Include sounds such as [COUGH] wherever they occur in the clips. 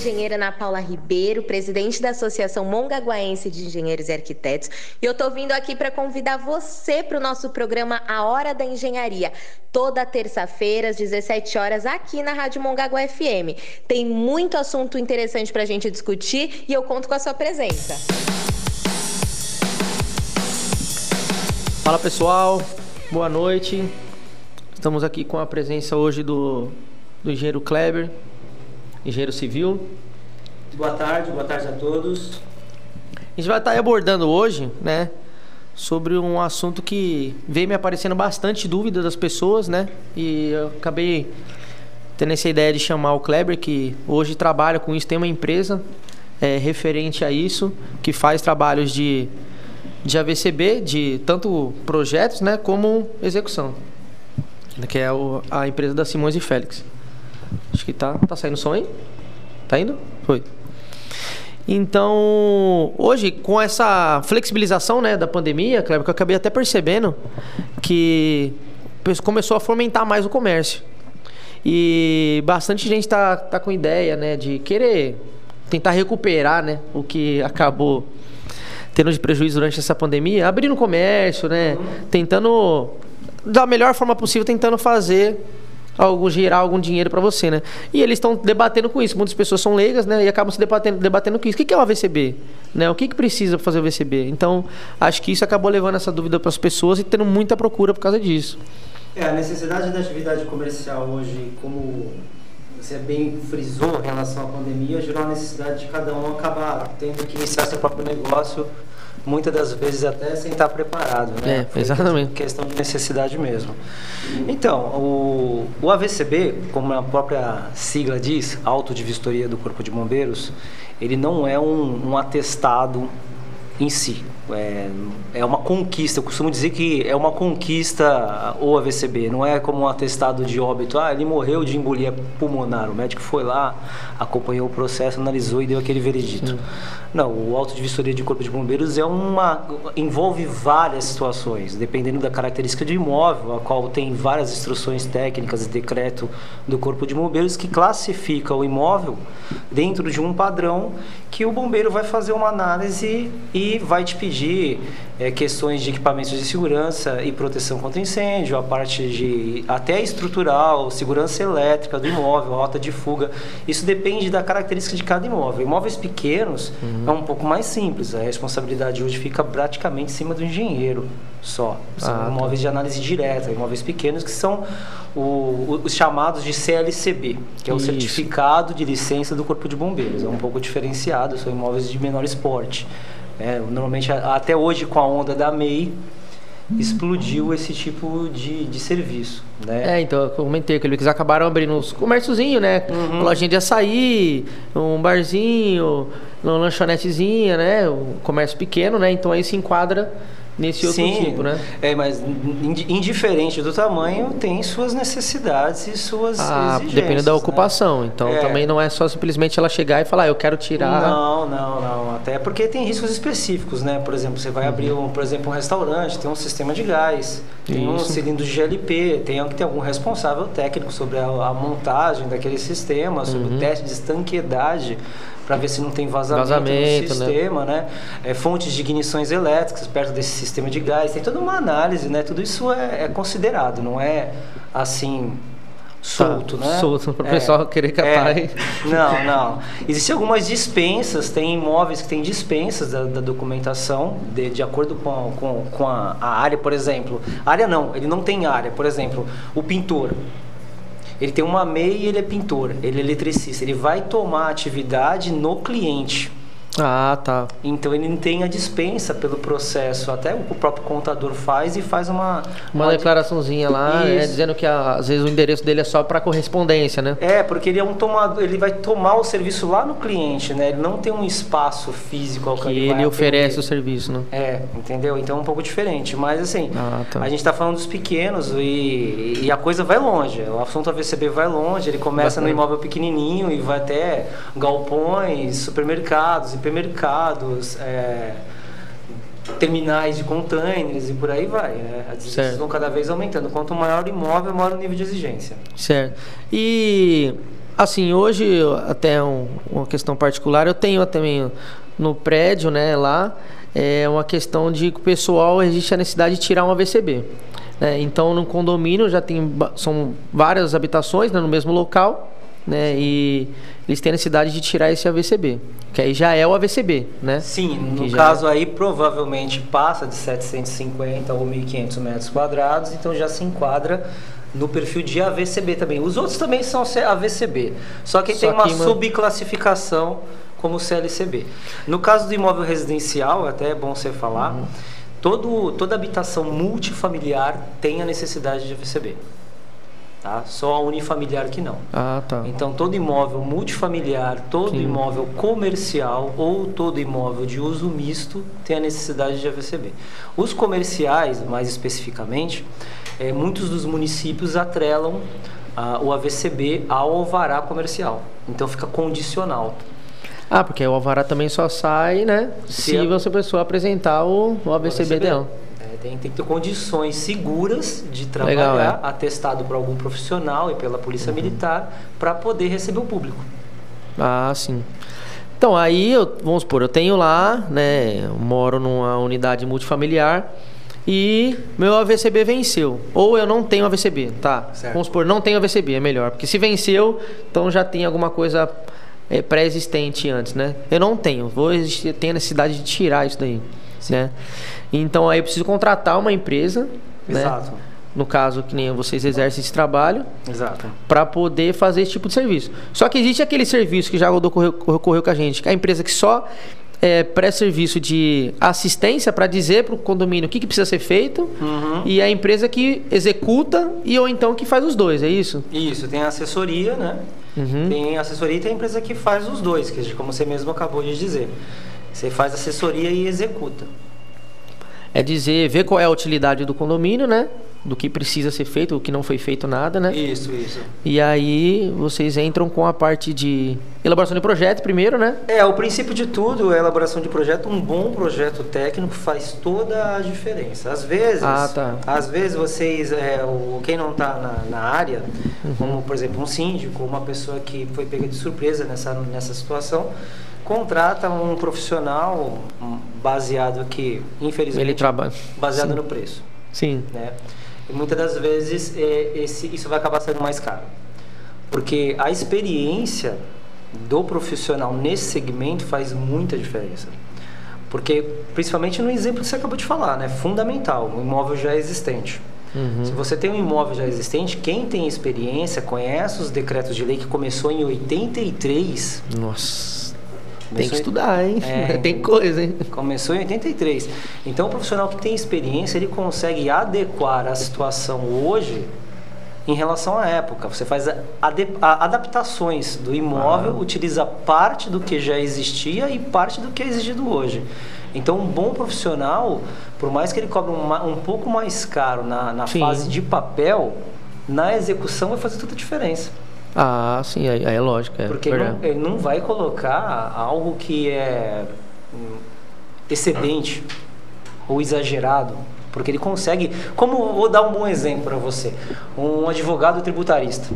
engenheira Ana Paula Ribeiro, presidente da Associação Mongaguaense de Engenheiros e Arquitetos. E eu tô vindo aqui para convidar você para o nosso programa A Hora da Engenharia, toda terça-feira, às 17 horas, aqui na Rádio Mongaguá FM. Tem muito assunto interessante para a gente discutir e eu conto com a sua presença. Fala pessoal, boa noite. Estamos aqui com a presença hoje do, do engenheiro Kleber, engenheiro civil. Boa tarde, boa tarde a todos. A gente vai estar abordando hoje, né, sobre um assunto que veio me aparecendo bastante dúvida das pessoas, né, e eu acabei tendo essa ideia de chamar o Kleber, que hoje trabalha com isso, tem uma empresa é, referente a isso, que faz trabalhos de, de AVCB, de tanto projetos, né, como execução, que é o, a empresa da Simões e Félix. Acho que tá, tá saindo som aí? Tá indo? Foi. Então, hoje, com essa flexibilização né, da pandemia, Kleber, que eu acabei até percebendo que começou a fomentar mais o comércio. E bastante gente tá, tá com ideia né, de querer tentar recuperar né, o que acabou tendo de prejuízo durante essa pandemia, abrindo comércio, né, tentando da melhor forma possível, tentando fazer gerar algum dinheiro para você, né? E eles estão debatendo com isso. Muitas pessoas são leigas, né? E acabam se debatendo, debatendo com isso. O que é o AVCB? Né? O que, que precisa fazer o AVCB? Então, acho que isso acabou levando essa dúvida para as pessoas e tendo muita procura por causa disso. É, a necessidade da atividade comercial hoje, como você bem frisou em relação à pandemia, gerou a necessidade de cada um acabar tendo que iniciar seu próprio negócio muitas das vezes até sem estar preparado, né? É, exatamente. Questão de necessidade mesmo. Então, o, o AVCB, como a própria sigla diz, Auto de Vistoria do Corpo de Bombeiros, ele não é um, um atestado em si. É, é uma conquista, eu costumo dizer que é uma conquista o AVCB, não é como um atestado de óbito, ah, ele morreu de embolia pulmonar, o médico foi lá, acompanhou o processo, analisou e deu aquele veredito. Sim. Não, o auto de vistoria de corpo de bombeiros é uma envolve várias situações, dependendo da característica do imóvel, a qual tem várias instruções técnicas e decreto do corpo de bombeiros que classifica o imóvel dentro de um padrão que o bombeiro vai fazer uma análise e vai te pedir é, questões de equipamentos de segurança e proteção contra incêndio, a parte de até estrutural, segurança elétrica do imóvel, rota de fuga. Isso depende da característica de cada imóvel. Imóveis pequenos uhum. é um pouco mais simples. A responsabilidade hoje fica praticamente em cima do engenheiro só. São ah, tá. imóveis tá. de análise direta, imóveis pequenos que são o, os chamados de CLCB, que é o Isso. Certificado de Licença do Corpo de Bombeiros. É um pouco diferenciado, são imóveis de menor esporte. É, normalmente, até hoje, com a onda da MEI, explodiu esse tipo de, de serviço, né? É, então, eu comentei que eles acabaram abrindo uns comérciozinhos, né? Uhum. Lojinha de açaí, um barzinho, uma lanchonetezinha, né? Um comércio pequeno, né? Então aí se enquadra nesse outro Sim, tipo, né? É, mas indiferente do tamanho, tem suas necessidades e suas ah, exigências. Depende da né? ocupação. Né? Então é. também não é só simplesmente ela chegar e falar, ah, eu quero tirar. Não, não, não. Até porque tem riscos específicos, né? Por exemplo, você vai uhum. abrir, um, por exemplo, um restaurante, tem um sistema de gás, tem Isso. um cilindro de GLP, tem que ter algum responsável técnico sobre a, a montagem daquele sistema, sobre uhum. o teste de estanqueidade para ver se não tem vazamento, vazamento no né? sistema, né? né? É, fontes de ignições elétricas perto desse sistema de gás, tem toda uma análise, né? Tudo isso é, é considerado, não é assim solto, tá, né? Solto para o é, pessoal querer capar. É, não, [LAUGHS] não. Existem algumas dispensas, tem imóveis que têm dispensas da, da documentação de, de acordo com, com, com a, a, área, por exemplo. área não, ele não tem área. Por exemplo, o pintor. Ele tem uma MEI e ele é pintor, ele é eletricista. Ele vai tomar atividade no cliente. Ah, tá. Então ele não tem a dispensa pelo processo. Até o próprio contador faz e faz uma. Uma, uma declaraçãozinha lá, é, dizendo que às vezes o endereço dele é só para correspondência, né? É, porque ele é um tomador, ele vai tomar o serviço lá no cliente, né? Ele não tem um espaço físico ao que ele, ele oferece o serviço, né? É, entendeu? Então é um pouco diferente. Mas assim, ah, tá. a gente está falando dos pequenos e, e, a coisa vai longe. O assunto AVCB vai longe, ele começa no imóvel pequenininho e vai até galpões, supermercados, hipermercados, é, terminais de containers e por aí vai. Né? As exigências vão cada vez aumentando. Quanto maior o imóvel, maior o nível de exigência. Certo. E Assim, hoje, até um, uma questão particular, eu tenho também no prédio, né, lá, é uma questão de que o pessoal existe a necessidade de tirar um AVCB. Né? Então, no condomínio já tem são várias habitações né, no mesmo local, né? E eles têm a necessidade de tirar esse AVCB, que aí já é o AVCB, né? Sim, no Que caso é. aí provavelmente passa de 750 ou 1.500 metros quadrados, então já se enquadra no perfil de AVCB também. Os outros também são AVCB, só que Só tem uma que, subclassificação como CLCB. No caso do imóvel residencial, até é bom você falar, Uhum. todo, toda habitação multifamiliar tem a necessidade de AVCB. Tá? Só a unifamiliar que não. Ah, tá. Então, todo imóvel multifamiliar, todo Sim. imóvel comercial ou todo imóvel de uso misto tem a necessidade de AVCB. Os comerciais, mais especificamente, eh, muitos dos municípios atrelam ah, o AVCB ao alvará comercial. Então, fica condicional. Ah, porque o alvará também só sai, né? Se Se a- você pessoa apresentar o, o AVCB dela. Tem, tem que ter condições seguras de trabalhar, Legal, é. Uhum. atestado por algum profissional e pela Polícia Militar, para poder receber o público. Ah, sim. Então, aí, eu, vamos supor, eu tenho lá, né? Eu moro numa unidade multifamiliar e meu AVCB venceu. Ou eu não tenho AVCB, tá? Certo. Vamos supor, não tenho AVCB, é melhor. Porque se venceu, então já tem alguma coisa é, pré-existente antes, né? Eu não tenho, vou a necessidade de tirar isso daí, né? Então, aí eu preciso contratar uma empresa, né? Exato. No caso, que nem vocês exercem esse trabalho, Exato. para poder fazer esse tipo de serviço. Só que existe aquele serviço que já ocorreu, ocorreu com a gente, que é a empresa que só é, presta serviço de assistência para dizer para o condomínio o que, que precisa ser feito Uhum. e é a empresa que executa e ou então que faz os dois, é isso? Isso, tem a assessoria, né? Uhum. Tem a assessoria e tem a empresa que faz os dois, que como você mesmo acabou de dizer. Você faz assessoria e executa. É dizer, ver qual é a utilidade do condomínio, né? Do que precisa ser feito, o que não foi feito nada, né? Isso, isso. E aí vocês entram com a parte de elaboração de projeto primeiro, né? É, o princípio de tudo é a elaboração de projeto. Um bom projeto técnico faz toda a diferença. Às vezes, Ah, tá. às vezes vocês, é, o, quem não está na, na área, Uhum. como por exemplo um síndico, uma pessoa que foi pega de surpresa nessa, nessa situação, contrata um profissional baseado que, infelizmente, Ele trabalha. baseado Sim. no preço. Sim. né? E muitas das vezes é, esse, isso vai acabar sendo mais caro. Porque a experiência do profissional nesse segmento faz muita diferença. Porque, principalmente no exemplo que você acabou de falar, né? Fundamental, um imóvel já existente. Uhum. Se você tem um imóvel já existente, quem tem experiência, conhece os decretos de lei que começou em 83, Nossa. Tem que estudar, hein? É, [LAUGHS] Tem coisa, hein? Começou em 83. Então, o profissional que tem experiência, ele consegue adequar a situação hoje em relação à época. Você faz adaptações do imóvel, Ah. utiliza parte do que já existia e parte do que é exigido hoje. Então, um bom profissional, por mais que ele cobre um, um pouco mais caro na, na fase de papel, na execução vai fazer toda a diferença. Ah, sim, aí, aí é lógico, é Porque não, ele não vai colocar algo que é hum, excedente ou exagerado, porque ele consegue. Como vou dar um bom exemplo para você, um advogado tributarista.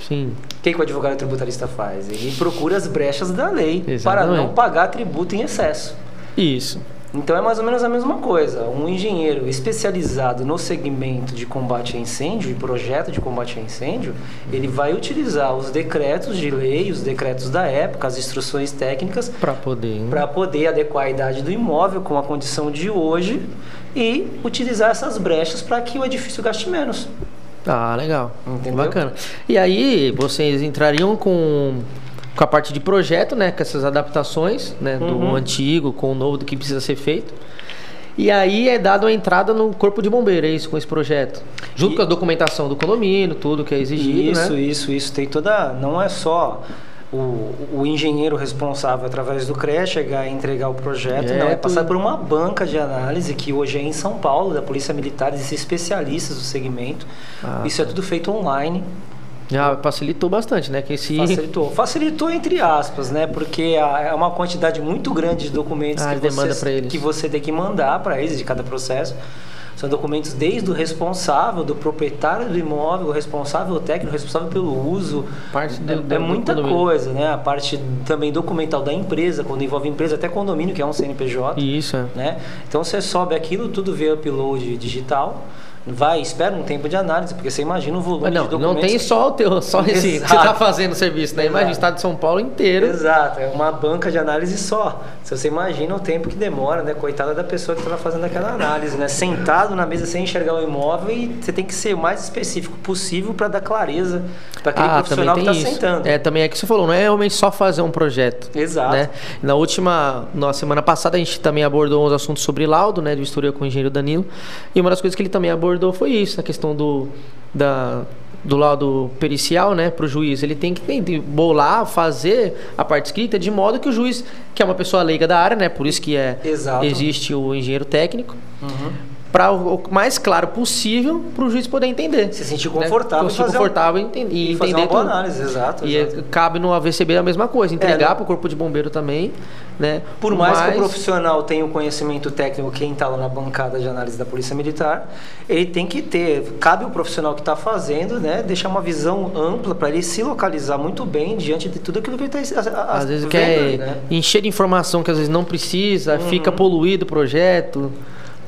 Sim. O que, que o advogado tributarista faz? Ele procura as brechas da lei para Exatamente. não pagar tributo em excesso. Isso. Então é mais ou menos a mesma coisa. Um engenheiro especializado no segmento de combate a incêndio e projeto de combate a incêndio, ele vai utilizar os decretos de lei, os decretos da época, as instruções técnicas Pra poder. para poder adequar a idade do imóvel com a condição de hoje e utilizar essas brechas para que o edifício gaste menos. Ah, legal. Entendeu? Bacana. E aí, vocês entrariam com, com a parte de projeto, né? Com essas adaptações, né? Do Uhum. antigo com o novo, do que precisa ser feito. E aí é dado a entrada no corpo de bombeiro, é isso, com esse projeto. Junto E- com a documentação do condomínio, tudo que é exigido, isso, né? isso, isso. Tem toda. Não é só o, o engenheiro responsável através do CREA chegar e entregar o projeto, É, não. É passar por uma banca de análise que hoje é em São Paulo, da Polícia Militar, existem especialistas do segmento. Ah, isso é tudo feito online. Já facilitou bastante, né? Que esse... Facilitou. Facilitou entre aspas, né? Porque é uma quantidade muito grande de documentos Ah, que, você, que você tem que mandar para eles de cada processo. São documentos desde o responsável, do proprietário do imóvel, o responsável técnico, o responsável pelo uso. Parte do- é, do- é muita do coisa, né? A parte também documental da empresa, quando envolve empresa, até condomínio, que é um CNPJ. Isso, é. Né? Então você sobe aquilo tudo via upload digital, vai, espera um tempo de análise, porque você imagina o volume Mas não, de documentos. não tem só o teu, só [LAUGHS] esse que você Exato. está fazendo o serviço, né? Imagina o Exato. estado de São Paulo inteiro. Exato, é uma banca de análise só. Se você imagina o tempo que demora, né? Coitada da pessoa que está fazendo aquela análise, né? Sentado na mesa sem enxergar o imóvel e você tem que ser o mais específico possível para dar clareza para aquele Ah, profissional que está sentando. É, também é que você falou, não é realmente só fazer um projeto. Exato. Né? Na última, na semana passada, a gente também abordou uns assuntos sobre laudo, né, de vistoria com o engenheiro Danilo. E uma das coisas que ele também abordou foi isso, a questão do, da, do laudo pericial, né, para o juiz. Ele tem que tem que bolar, fazer a parte escrita de modo que o juiz, que é uma pessoa leiga da área, né, por isso que é, Exato. existe o engenheiro técnico, Uhum. Para o mais claro possível para o juiz poder entender. Se sentir né? confortável, Se fazer um- confortável e enten- e fazer entender uma boa tudo. análise, exato. E exato. é- cabe no AVCB a mesma coisa, entregar né? para o corpo de bombeiro também, né? Por mais que o profissional tenha o conhecimento técnico, quem está lá na bancada de análise da Polícia Militar, ele tem que ter, cabe o profissional que está fazendo, né, deixar uma visão ampla para ele se localizar muito bem diante de tudo aquilo que ele está às vezes vendo, quer né? encher de informação que às vezes não precisa, Uhum. fica poluído o projeto.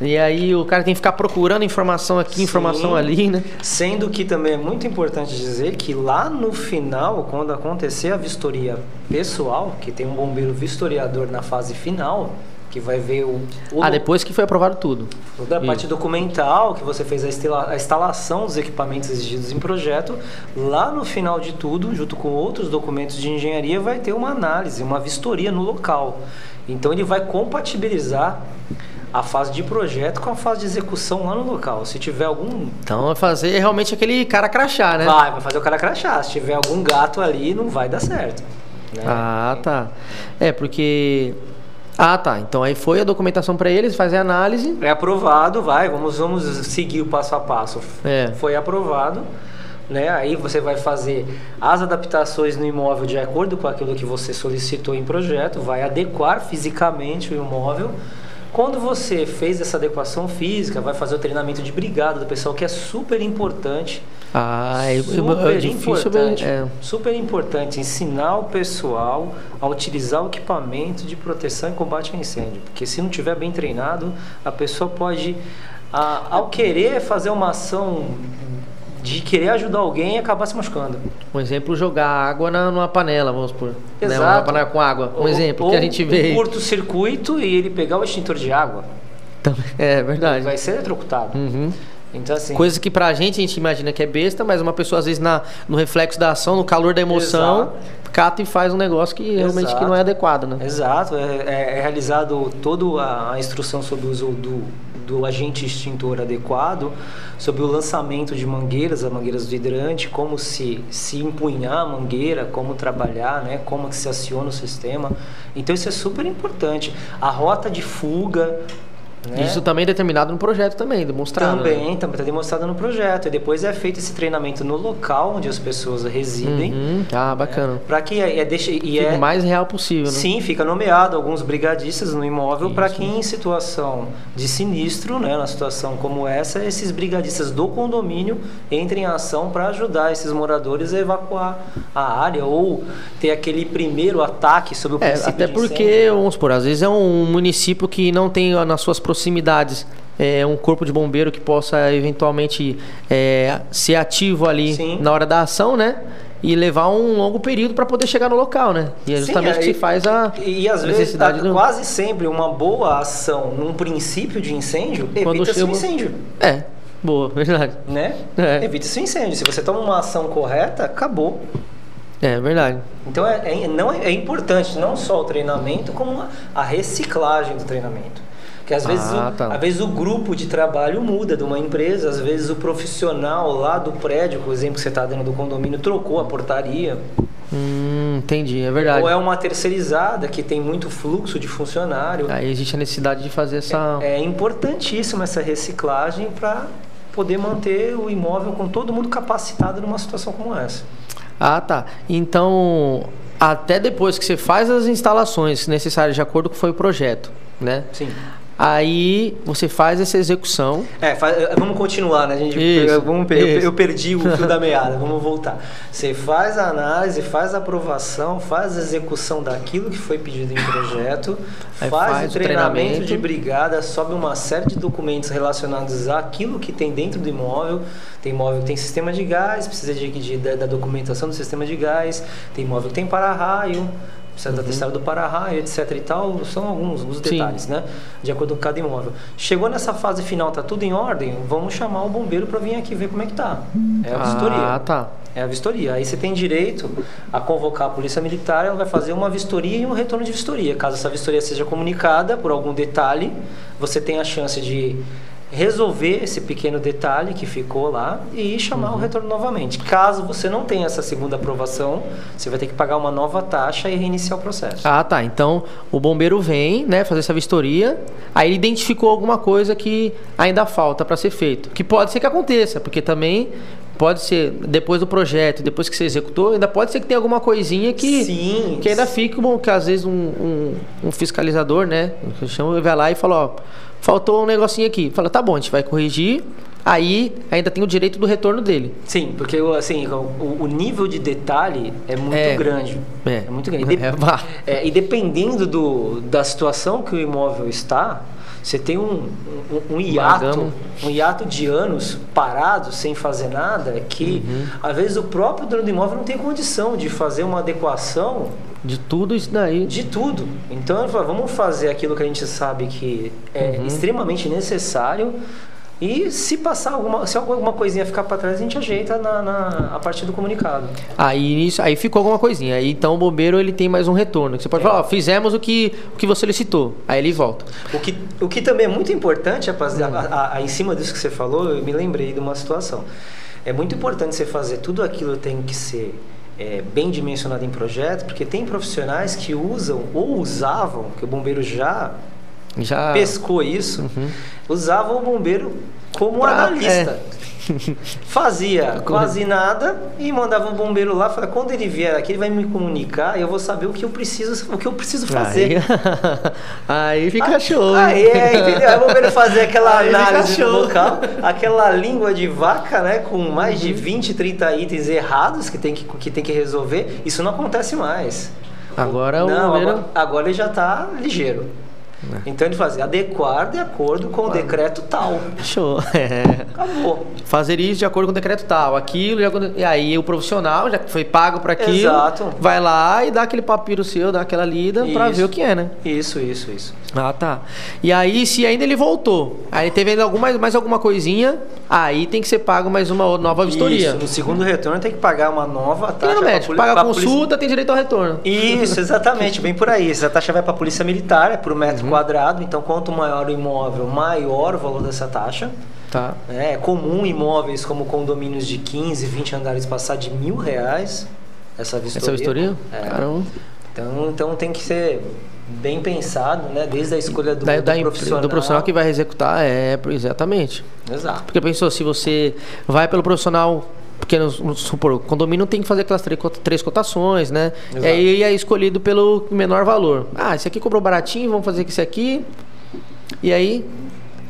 E aí o cara tem que ficar procurando informação aqui, informação Sim. ali, né? Sendo que também é muito importante dizer que lá no final, quando acontecer a vistoria pessoal, que tem um bombeiro vistoriador na fase final, que vai ver o, o Ah, depois que foi aprovado tudo. Toda a Isso. parte documental, que você fez a, estila- a instalação dos equipamentos exigidos em projeto, lá no final de tudo, junto com outros documentos de engenharia, vai ter uma análise, uma vistoria no local. Então ele vai compatibilizar a fase de projeto com a fase de execução lá no local. Se tiver algum. Então vai fazer realmente aquele cara crachá, né? Vai, vai fazer o cara crachar. Se tiver algum gato ali, não vai dar certo. né? Ah, tá. É, porque. Ah, tá. Então aí foi a documentação para eles, fazer a análise. É aprovado, vai, vamos, vamos seguir o passo a passo. É. Foi aprovado, né? Aí você vai fazer as adaptações no imóvel de acordo com aquilo que você solicitou em projeto, vai adequar fisicamente o imóvel. Quando você fez essa adequação física, vai fazer o treinamento de brigada do pessoal, que é super importante. Ah, é, super é difícil. importante. É. Super importante ensinar o pessoal a utilizar o equipamento de proteção e combate a incêndio. Porque se não tiver bem treinado, a pessoa pode, a- ao querer fazer uma ação de querer ajudar alguém, acabar se machucando. Um exemplo, jogar água na, numa panela, vamos supor. Né? Uma Exato. panela com água. Um Ou- exemplo ou que a gente vê. Um curto-circuito e ele pegar o extintor de água. [LAUGHS] É verdade. Vai ser eletrocutado. Uhum. Então, assim. Coisa que pra gente a gente imagina que é besta, mas uma pessoa às vezes na, no reflexo da ação, no calor da emoção, cata e faz um negócio que realmente que Exato. não é adequado, né? Exato, é, é- é realizado toda a, a instrução sobre o uso do, do agente extintor adequado, sobre o lançamento de mangueiras, as mangueiras do hidrante, como se, se empunhar a mangueira, como trabalhar, né, como que se aciona o sistema. Então isso é super importante. A rota de fuga, né? Isso também é determinado no projeto também, demonstrado. né? Também, também está demonstrado no projeto. E depois é feito esse treinamento no local onde as pessoas residem. Uhum. Ah, bacana. Para que é, é deixe, e Fica é, o mais real possível, né? Sim, fica nomeado alguns brigadistas no imóvel para que em situação de sinistro, né, na situação como essa, esses brigadistas do condomínio entrem em ação para ajudar esses moradores a evacuar a área ou ter aquele primeiro ataque sobre o É, princípio até de porque, vamos supor, às vezes é um município que não tem nas suas proximidades é, um corpo de bombeiro que possa eventualmente é, ser ativo ali Sim. na hora da ação, né? E levar um longo período para poder chegar no local, né? E é Sim, justamente é, que se faz a E, e às vezes, tá- do... quase sempre, uma boa ação num princípio de incêndio Quando evita-se o chega- incêndio. É, boa, verdade. Né? É. Evita-se o incêndio. Se você toma uma ação correta, acabou. É verdade. Então é, é- não é, é importante não só o treinamento, como a reciclagem do treinamento. Porque às vezes, Ah, o, tá. às vezes o grupo de trabalho muda de uma empresa, às vezes o profissional lá do prédio, por exemplo, que você está dando do condomínio, trocou a portaria. Hum, entendi, é verdade. Ou é uma terceirizada que tem muito fluxo de funcionário. Aí existe a necessidade de fazer essa. É importantíssima essa reciclagem para poder manter o imóvel com todo mundo capacitado numa situação como essa. Ah, tá. Então, até depois que você faz as instalações necessárias de acordo com foi o projeto, né? Sim. Aí você faz essa execução. É, faz, vamos continuar, né? A gente, Isso, vamos, eu, eu perdi o fio da [LAUGHS] meada, vamos voltar. Você faz a análise, faz a aprovação, faz a execução daquilo que foi pedido em projeto, faz, faz o o treinamento, treinamento. de brigada, sobe uma série de documentos relacionados àquilo que tem dentro do imóvel. Tem imóvel que tem sistema de gás, precisa de, de- da, da documentação do sistema de gás, tem imóvel que tem para-raio. Precisa da testada do para-raio, etc e tal, são alguns os Sim. detalhes, né? De acordo com cada imóvel. Chegou nessa fase final, tá tudo em ordem, vamos chamar o bombeiro para vir aqui ver como é que tá. É a vistoria. Ah, tá. É a vistoria. Aí você tem direito a convocar a polícia militar, ela vai fazer uma vistoria e um retorno de vistoria. Caso essa vistoria seja comunicada por algum detalhe, você tem a chance de resolver esse pequeno detalhe que ficou lá e chamar Uhum. o retorno novamente. Caso você não tenha essa segunda aprovação, você vai ter que pagar uma nova taxa e reiniciar o processo. Ah, tá. Então o bombeiro vem, né, fazer essa vistoria. Aí ele identificou alguma coisa que ainda falta para ser feito. Que pode ser que aconteça, porque também pode ser depois do projeto, depois que você executou, ainda pode ser que tenha alguma coisinha que Sim. que ainda fica bom, que às vezes um, um, um fiscalizador, né, chama, vai lá e fala, ó, faltou um negocinho aqui. Fala, tá bom, a gente vai corrigir. Aí ainda tem o direito do retorno dele. Sim, porque assim, o, o nível de detalhe é muito É. grande. É. É, muito grande. [LAUGHS] É, vá. É, e dependendo do, da situação que o imóvel está, você tem um, um, um hiato, um hiato de anos parado, sem fazer nada, que Uhum. às vezes o próprio dono do imóvel não tem condição de fazer uma adequação De tudo isso daí. de tudo. Então ele vamos fazer aquilo que a gente sabe que é Uhum. extremamente necessário. E se passar alguma, se alguma coisinha ficar para trás, a gente ajeita na, na- a partir do comunicado. Aí nisso, aí ficou alguma coisinha. Aí então o bombeiro ele tem mais um retorno. Você pode É. falar, ó, fizemos o que, o que você solicitou. Aí ele volta. O que, o que também é muito importante, rapaziada, a, a- a- em cima disso que você falou, eu me lembrei de uma situação. É muito importante você fazer tudo aquilo tem que ser é, bem dimensionado em projeto, porque tem profissionais que usam ou usavam, que o bombeiro já Já pescou isso, usavam o bombeiro como Pra- analista. [LAUGHS] Fazia quase nada e mandava o bombeiro lá, falava, quando ele vier aqui, ele vai me comunicar e eu vou saber o que eu preciso, o que eu preciso fazer. Aí, [LAUGHS] aí fica show. Aí, é, entendeu? Aí o bombeiro fazer aquela [LAUGHS] Aí análise do local, aquela língua de vaca, né, com mais de 20, 30 itens errados que tem que, que tem que resolver, isso não acontece mais. Agora o não, bombeiro- agora, agora ele já está ligeiro. Então ele fazia adequar de acordo com o decreto tal. Show. [LAUGHS] É. Acabou. Fazer isso de acordo com o decreto tal, aquilo, acordo- e aí o profissional, já que foi pago para aquilo, Exato. vai lá e dá aquele papiro seu, dá aquela lida para ver o que é, né? Isso, isso, isso. Ah, tá. E aí, se ainda ele voltou, aí teve ainda alguma, mais alguma coisinha, aí tem que ser pago mais uma nova vistoria. Isso, no segundo retorno tem que pagar uma nova taxa. no pra médico, paga a pra polícia- consulta, tem direito ao retorno. Isso, exatamente, bem por aí. Essa taxa vai para a polícia militar, é por Uhum. Quadrado, então quanto maior o imóvel, maior o valor dessa taxa. Tá. É comum imóveis como condomínios de 15, 20 andares passar de mil reais essa vistoria. Essa vistoria? É. Caramba. Então, então tem que ser bem pensado, né? Desde a escolha do, Da, do da profissional. do profissional que vai executar, é, exatamente. Exato. Porque pensou, se você vai pelo profissional, porque supor, o condomínio tem que fazer aquelas três, cota- três cotações, né? Exato. E aí é escolhido pelo menor valor. Ah, esse aqui cobrou baratinho, vamos fazer com esse aqui. E aí,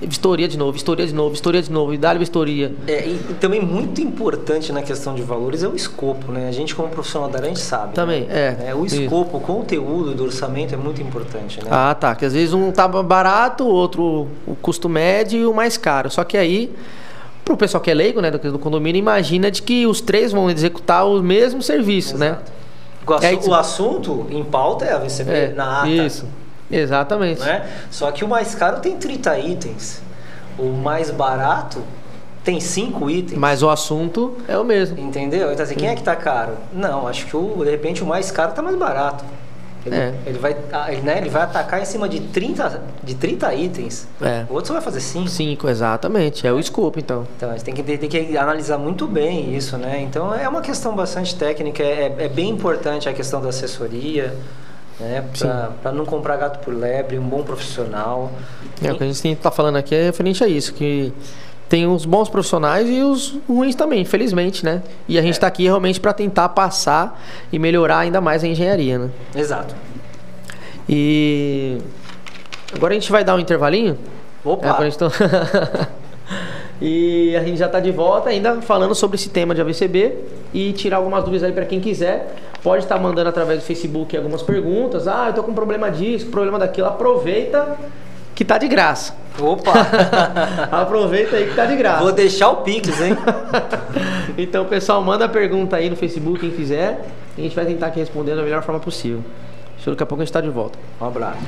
vistoria de novo, vistoria de novo, vistoria de novo, e dá-lhe vistoria. É, e, também muito importante na questão de valores é o escopo, né? A gente como profissional da área, a gente sabe. Também, né? é. O Isso. escopo, o conteúdo do orçamento é muito importante, né? Ah, tá. Que às vezes um tá barato, o outro o custo médio e o mais caro. Só que aí, pro pessoal que é leigo, né, do, do condomínio, imagina de que os três vão executar o mesmo serviço, né? Exato. O, assu- aí- o assunto em pauta é a VCB É, na ata. Isso. Exatamente. Né? Só que o mais caro tem 30 itens. O mais barato tem 5 itens. Mas o assunto é o mesmo. Entendeu? Então assim, quem é que tá caro? Não, acho que o, de repente o mais caro tá mais barato. Ele, É. ele vai, ele, né, ele vai atacar em cima de 30, de 30 itens. É. O outro só vai fazer 5. Cinco, exatamente. É o escopo, então. Então, gente tem que, tem que analisar muito bem isso, né? Então, é uma questão bastante técnica, é, é bem importante a questão da assessoria, né? Para não comprar gato por lebre, um bom profissional. É, o que a gente está falando aqui é referente a isso, que tem os bons profissionais e os ruins também, infelizmente, né? E a gente É. está aqui realmente para tentar passar e melhorar ainda mais a engenharia, né? Exato. E Agora a gente vai dar um intervalinho. Opa! É, a gente tá- [LAUGHS] e a gente já está de volta ainda falando sobre esse tema de AVCB e tirar algumas dúvidas aí para quem quiser. Pode estar mandando através do Facebook algumas perguntas. Ah, eu tô com problema disso, problema daquilo. Aproveita que tá de graça. Opa! [LAUGHS] Aproveita aí que tá de graça. Vou deixar o Pix, hein? [LAUGHS] Então, pessoal, manda a pergunta aí no Facebook, quem quiser. E a gente vai tentar aqui responder da melhor forma possível. Daqui a pouco a gente está de volta. Um abraço.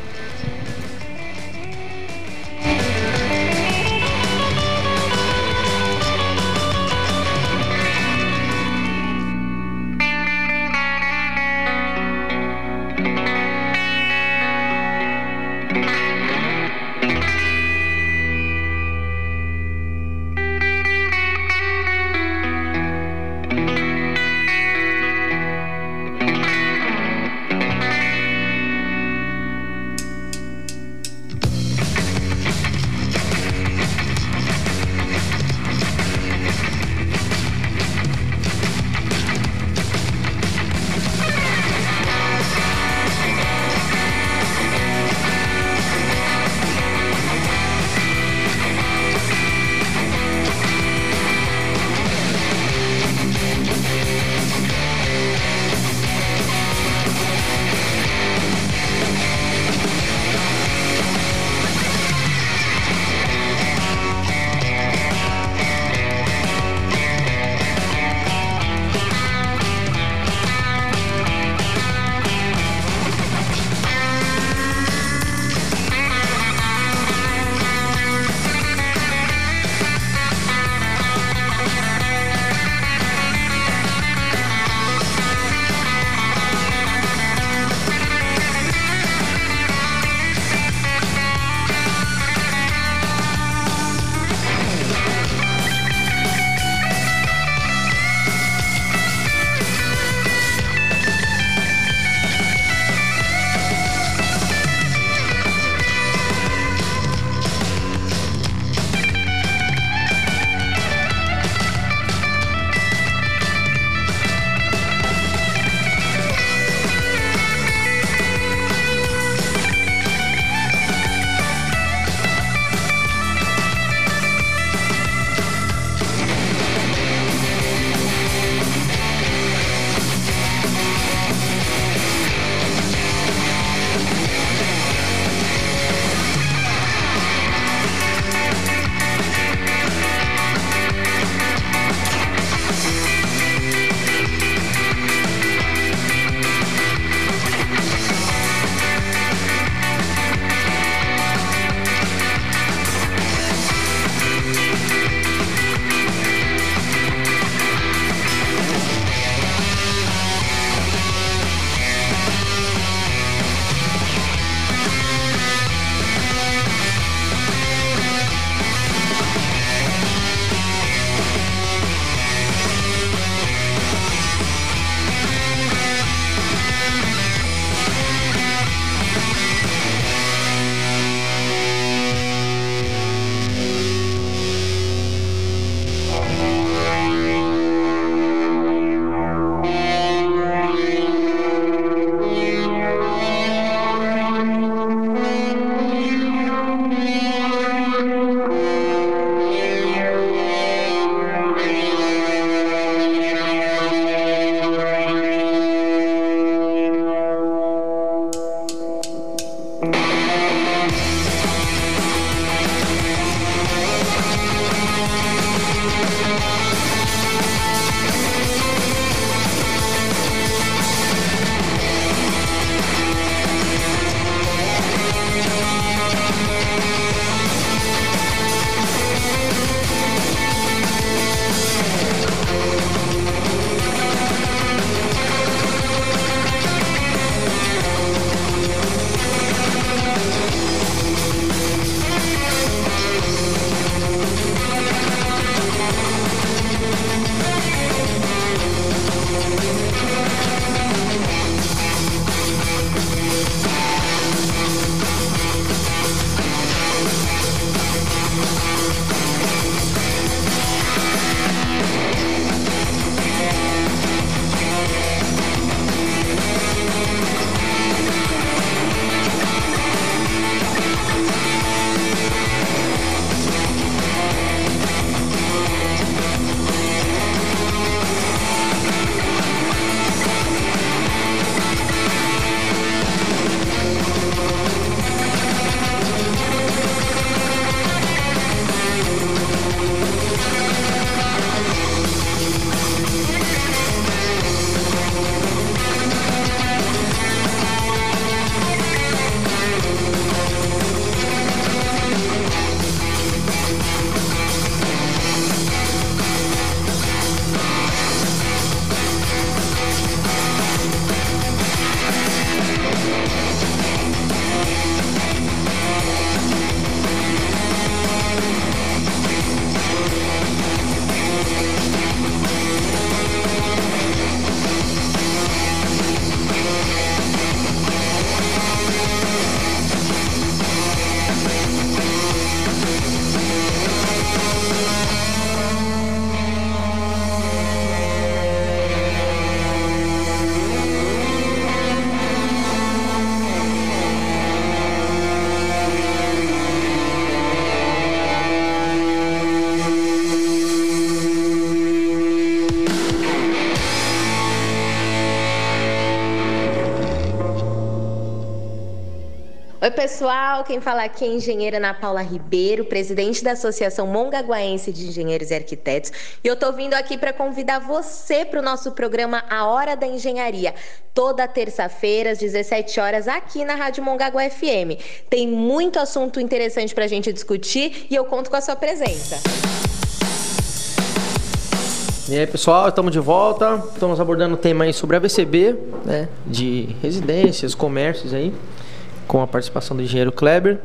Oi, pessoal. Quem fala aqui é a engenheira Ana Paula Ribeiro, presidente da Associação Mongaguaense de Engenheiros e Arquitetos. E eu estou vindo aqui para convidar você para o nosso programa A Hora da Engenharia, toda terça-feira, às 17 horas, aqui na Rádio Mongaguá FM. Tem muito assunto interessante para a gente discutir e eu conto com a sua presença. E aí, pessoal, estamos de volta. Estamos abordando o tema aí sobre a VCB, né, de residências, comércios aí com a participação do engenheiro Kleber.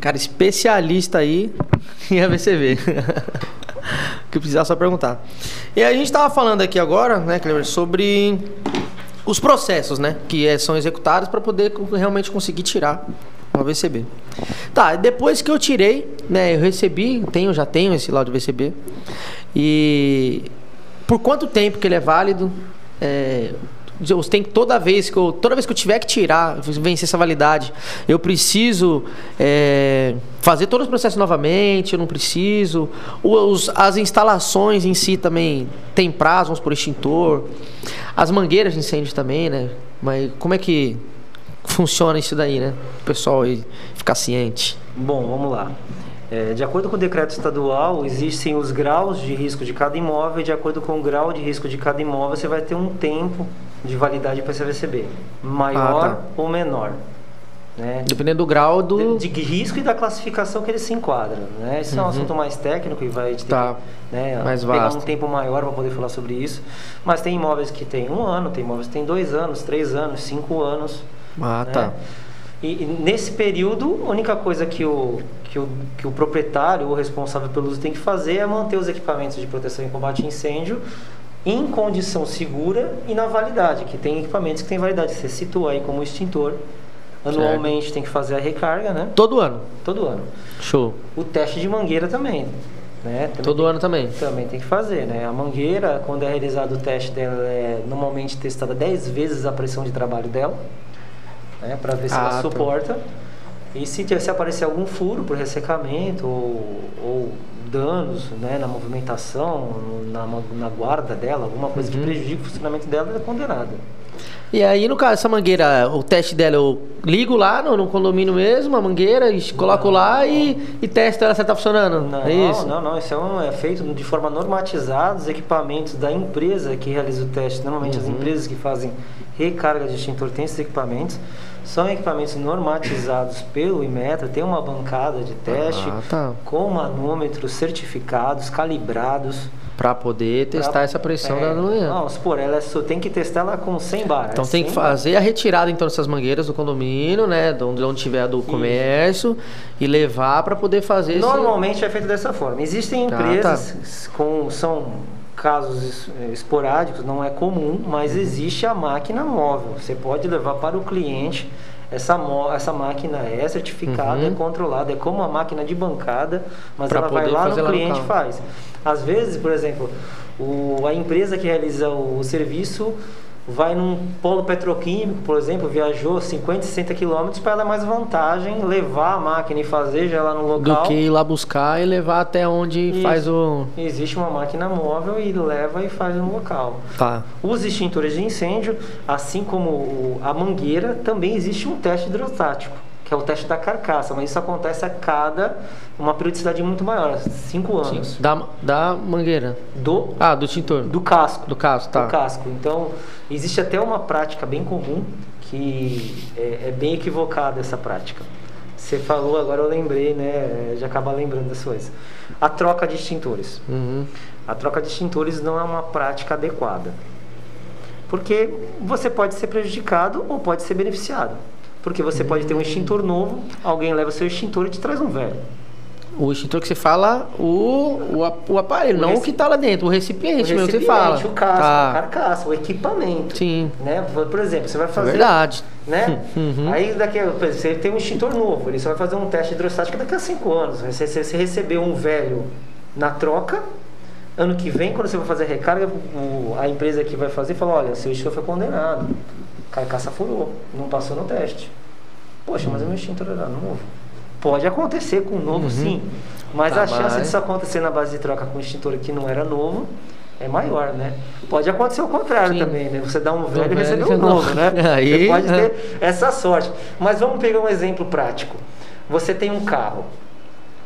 Cara, especialista aí [LAUGHS] em AVCV. [LAUGHS] que precisar só perguntar. E a gente estava falando aqui agora, né, Kleber, sobre os processos, né, que é, são executados para poder realmente conseguir tirar o AVCB. Tá, depois que eu tirei, né, eu recebi, tenho, já tenho esse laudo VCB. E por quanto tempo que ele é válido? É, eu tenho toda vez que eu toda vez que eu tiver que tirar vencer essa validade eu preciso é, fazer todos os processos novamente eu não preciso. Os, as instalações em si também tem prazo vamos por extintor. As mangueiras de incêndio também né? Mas como é que funciona isso daí né? O pessoal ficar ciente. Bom vamos lá. É, de acordo com o decreto estadual, existem os graus de risco de cada imóvel, e de acordo com o grau de risco de cada imóvel, você vai ter um tempo de validade para esse AVCB, maior ah, tá. ou menor. Né? Dependendo do grau do... De, de, risco e da classificação que ele se enquadra. Né? Esse uhum. é um uhum. assunto mais técnico e vai ter tá. que né, mais pegar vasto. um tempo maior para poder falar sobre isso. Mas tem imóveis que tem um ano, tem imóveis que tem dois anos, três anos, cinco anos. Ah, né? tá. E, e, nesse período, a única coisa que o, que o, que o proprietário ou responsável pelo uso tem que fazer é manter os equipamentos de proteção e combate a incêndio em condição segura e na validade, que tem equipamentos que têm validade. Você citou aí como extintor. Anualmente certo. tem que fazer a recarga, né? Todo ano? Todo ano. Show. O teste de mangueira também. Né? Também Todo tem, ano também? Também tem que fazer, né? A mangueira, quando é realizado o teste dela, é normalmente testada 10 vezes a pressão de trabalho dela, né? Para ver se ah, ela tá. suporta. E se, se aparecer algum furo por ressecamento ou, ou danos né, na movimentação, na, na guarda dela, alguma coisa uhum. que prejudique o funcionamento dela, ela é condenada. E aí, no caso, essa mangueira, o teste dela, eu ligo lá no, no condomínio mesmo, a mangueira, e coloco lá e, e testo ela se está funcionando. Não, é isso? não, não. Isso é, um, é, feito de forma normatizada, os equipamentos da empresa que realiza o teste. Normalmente, uhum. as empresas que fazem recarga de extintor têm esses equipamentos. São equipamentos normatizados [CLEARS THROAT] pelo Imetra, tem uma bancada de teste ah, tá. com manômetros certificados, calibrados. Para poder testar pra, essa pressão é, da manhã. Vamos supor, ela só tem que testar ela com 100 bar. Então tem que fazer bar. a retirada então dessas mangueiras do condomínio, né, de onde, onde tiver do comércio Isso. e levar para poder fazer. Normalmente esse... é feito dessa forma. Existem empresas ah, tá. com são casos eh, esporádicos, não é comum, mas uhum. existe a máquina móvel. Você pode levar para o cliente. Essa, essa máquina é certificada, uhum. é controlada, é como a máquina de bancada, mas pra ela vai lá no cliente e faz. Às vezes, por exemplo, o, a empresa que realiza o, o serviço vai num polo petroquímico, por exemplo, viajou 50, 60 quilômetros para dar mais vantagem levar a máquina e fazer já lá no local. Do que ir lá buscar e levar até onde Isso. faz o. Existe uma máquina móvel e leva e faz no local. Tá. Os extintores de incêndio, assim como a mangueira, também existe um teste hidrostático que é o teste da carcaça, mas isso acontece a cada uma periodicidade muito maior, cinco anos. Sim. Da, da mangueira? Do Ah, do extintor. Do casco. Do casco, tá. Do casco. Então, existe até uma prática bem comum que é, é bem equivocada essa prática. Você falou, agora eu lembrei, né? Já acaba lembrando das coisas. A troca de extintores. Uhum. A troca de extintores não é uma prática adequada. Porque você pode ser prejudicado ou pode ser beneficiado. Porque você pode ter um extintor novo, alguém leva seu extintor e te traz um velho. O extintor que você fala, o, o, o aparelho, o não o que está lá dentro, o recipiente, o mesmo que você fala. O casco, tá. a carcaça, o equipamento. Sim. Né? Por exemplo, você vai fazer. É verdade. Né? [LAUGHS] Uhum. Aí daqui você tem um extintor novo, ele só vai fazer um teste hidrostático daqui a 5 anos. Você, você recebeu um velho na troca, ano que vem, quando você vai fazer a recarga, a empresa que vai fazer fala, olha, seu extintor foi condenado carcaça furou, não passou no teste. Poxa, mas o meu extintor era novo. Pode acontecer com o novo, uhum. sim. Mas tá, a chance disso acontecer na base de troca com um extintor que não era novo é maior, né? Pode acontecer o contrário Sim. também, né? Você dá um velho e velho receber e um novo, né? [LAUGHS] Aí, Você pode é. ter essa sorte. Mas vamos pegar um exemplo prático. Você tem um carro.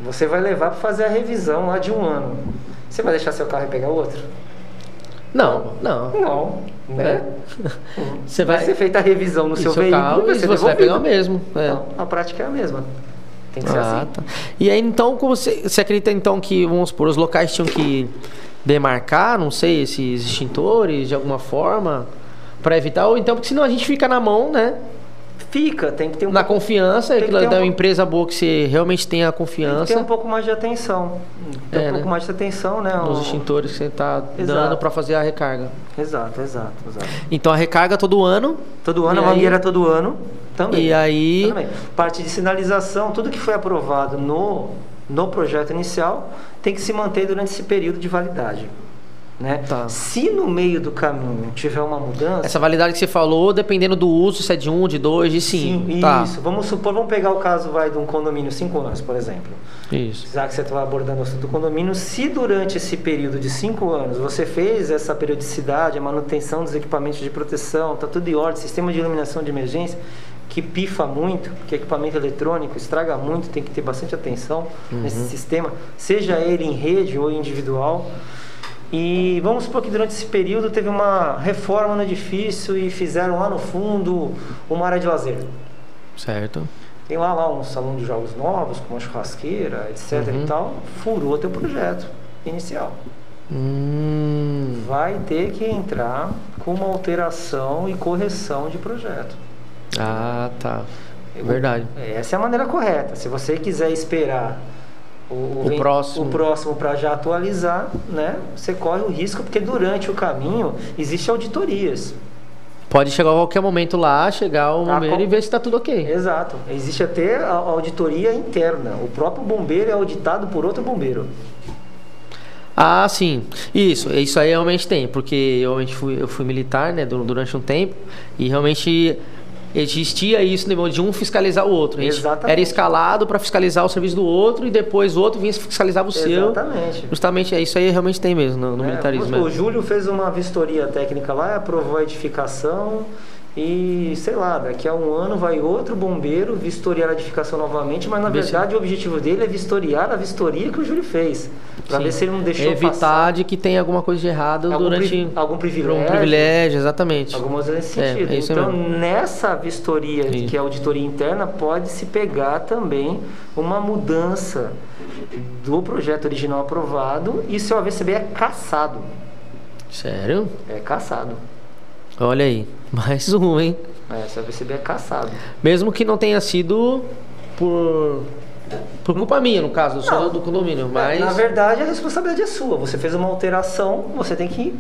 Você vai levar para fazer a revisão lá de um ano. Você vai deixar seu carro e pegar outro? Não, não. Não, né? [LAUGHS] Você vai vai. ser feita a revisão no seu seu veículo carro, vai você vai pegar o devolvido. mesmo. É. Então, a prática é a mesma. Tem que ser Ah, assim. tá. E aí, então, como você, você acredita então que, vamos supor, os locais tinham que demarcar, não sei, esses extintores de alguma forma, para evitar, ou então, porque senão a gente fica na mão, né? Fica, tem que ter um Na pouco- confiança, tem que ter da um- empresa boa que você realmente tenha a tem que confiança ter um pouco mais de atenção. Ter É, um pouco né? mais de atenção, né? nos O- extintores que você está dando para fazer a recarga. Exato, exato, exato. Então a recarga todo ano. Todo ano, a aí- mangueira todo ano também. E aí. Também. Parte de sinalização, tudo que foi aprovado no, no projeto inicial tem que se manter durante esse período de validade. Né? Tá. Se no meio do caminho tiver uma mudança. Essa validade que você falou, dependendo do uso, se é de um, de dois, de cinco. Sim, tá. isso. Vamos supor, vamos pegar o caso vai, de um condomínio 5 anos, por exemplo. Isso. Já que você está abordando o assunto do condomínio, se durante esse período de cinco anos você fez essa periodicidade, a manutenção dos equipamentos de proteção, está tudo em ordem, sistema de iluminação de emergência, que pifa muito, porque equipamento eletrônico estraga muito, tem que ter bastante atenção nesse sistema, seja ele em rede ou individual. E vamos supor que durante esse período teve uma reforma no edifício e fizeram lá no fundo uma área de lazer. Certo. Tem lá, lá um salão de jogos novos, com uma churrasqueira, etc Uhum. e tal. Furou teu projeto inicial. Hum. Vai ter que entrar com uma alteração e correção de projeto. Ah, tá. Verdade. Essa é a maneira correta. Se você quiser esperar o, O próximo. o próximo para já atualizar, né? Você corre o risco porque durante o caminho existem auditorias. Pode chegar a qualquer momento lá, chegar o bombeiro com- e ver se tá tudo ok. Exato. Existe até a auditoria interna. O próprio bombeiro é auditado por outro bombeiro. Ah, sim. Isso, isso aí realmente tem, porque eu realmente fui, eu fui militar, né, du- durante um tempo, e realmente existia isso de um fiscalizar o outro. A gente Exatamente. era escalado para fiscalizar o serviço do outro e depois o outro vinha fiscalizar o seu. Exatamente. Justamente, é isso aí realmente tem mesmo no, no É, militarismo. O é. Júlio fez uma vistoria técnica lá, aprovou a edificação e, sei lá, daqui a um ano vai outro bombeiro vistoriar a edificação novamente, mas na se- verdade o objetivo dele é vistoriar a vistoria que o Júlio fez, para ver se ele não deixou Evitar passar de que tenha alguma coisa de errado algum, durante pri- algum privilégio. um privilégio, exatamente. Algumas nesse É, sentido. é isso então, mesmo. nessa vistoria, Sim. que é a auditoria interna, pode se pegar também uma mudança do projeto original aprovado e seu AVCB é caçado. Sério? É caçado. Olha aí, [LAUGHS] mais um, hein? É, seu AVCB é caçado. Mesmo que não tenha sido por por culpa minha, no caso, do Não. só do condomínio, mas Na verdade, a responsabilidade é sua. Você fez uma alteração, você tem que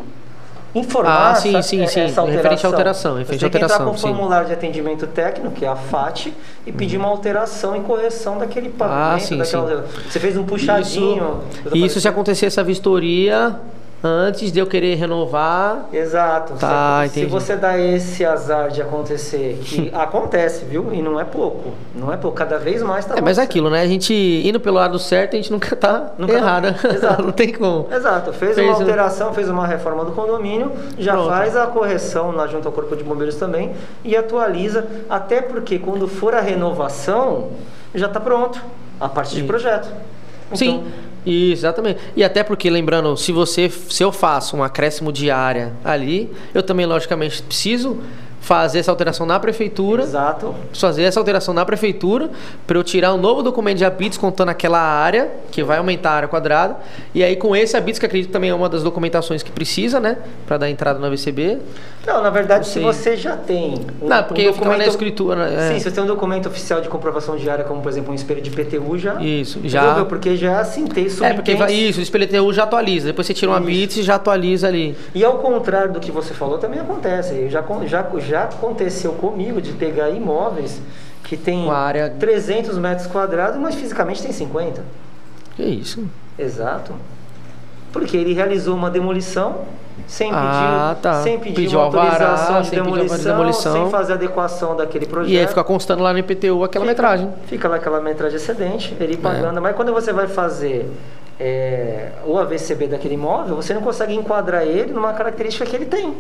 informar Ah, sim, essa, sim, sim. essa alteração. Referente à alteração, referente à tem que entrar com alteração, o sim. Uhum. formulário de atendimento técnico, que é a FAT, e pedir uma alteração e correção daquele pavimento. Ah, sim, daquela... Você fez um puxadinho. isso, isso se acontecer essa vistoria antes de eu querer renovar. Exato. Tá, se, se você dá esse azar de acontecer, que [LAUGHS] acontece, viu? E não é pouco. Não é pouco. Cada vez mais está É, mas é aquilo, né? A gente indo pelo lado certo, a gente nunca tá Nunca tá- errada. [LAUGHS] Exato. não tem como. Exato, fez, Fez uma um- alteração, fez uma reforma do condomínio, já Pronto. faz a correção lá junto ao Corpo de Bombeiros também e atualiza, até porque quando for a renovação, já está pronto a parte de projeto. Sim. Exatamente. E até porque, lembrando, se você, se eu faço um acréscimo de área ali, eu também, logicamente, preciso fazer essa alteração na prefeitura. Exato. Fazer essa alteração na prefeitura para eu tirar um novo documento de habites contando aquela área, que vai aumentar a área quadrada. E aí, com esse habites, que acredito também é uma das documentações que precisa, né? Para dar entrada no AVCB. Não, na verdade, se você já tem um, Não, porque fica lá na escritura, né? É. Sim, se você tem um documento oficial de comprovação de área, como por exemplo um espelho de PTU, já. Isso, já- resolveu, Porque já assintei É, porque vai, isso, o espelho TU já atualiza. Depois você tira um Isso. habites e já atualiza ali. E ao contrário do que você falou, também acontece. Já, con- já, já aconteceu comigo de pegar imóveis que tem Uma área- 300 metros quadrados, mas fisicamente tem 50. Que isso? Exato. Porque ele realizou uma demolição sem pedir, Ah, tá. sem pedir Pediu uma alvará, autorização de sem alvará de demolição, demolição. sem fazer adequação daquele projeto. E aí fica constando lá no IPTU aquela Fica- metragem. Fica lá aquela metragem excedente, ele pagando. Mas quando você vai fazer é, o AVCB daquele imóvel, você não consegue enquadrar ele numa característica que ele tem.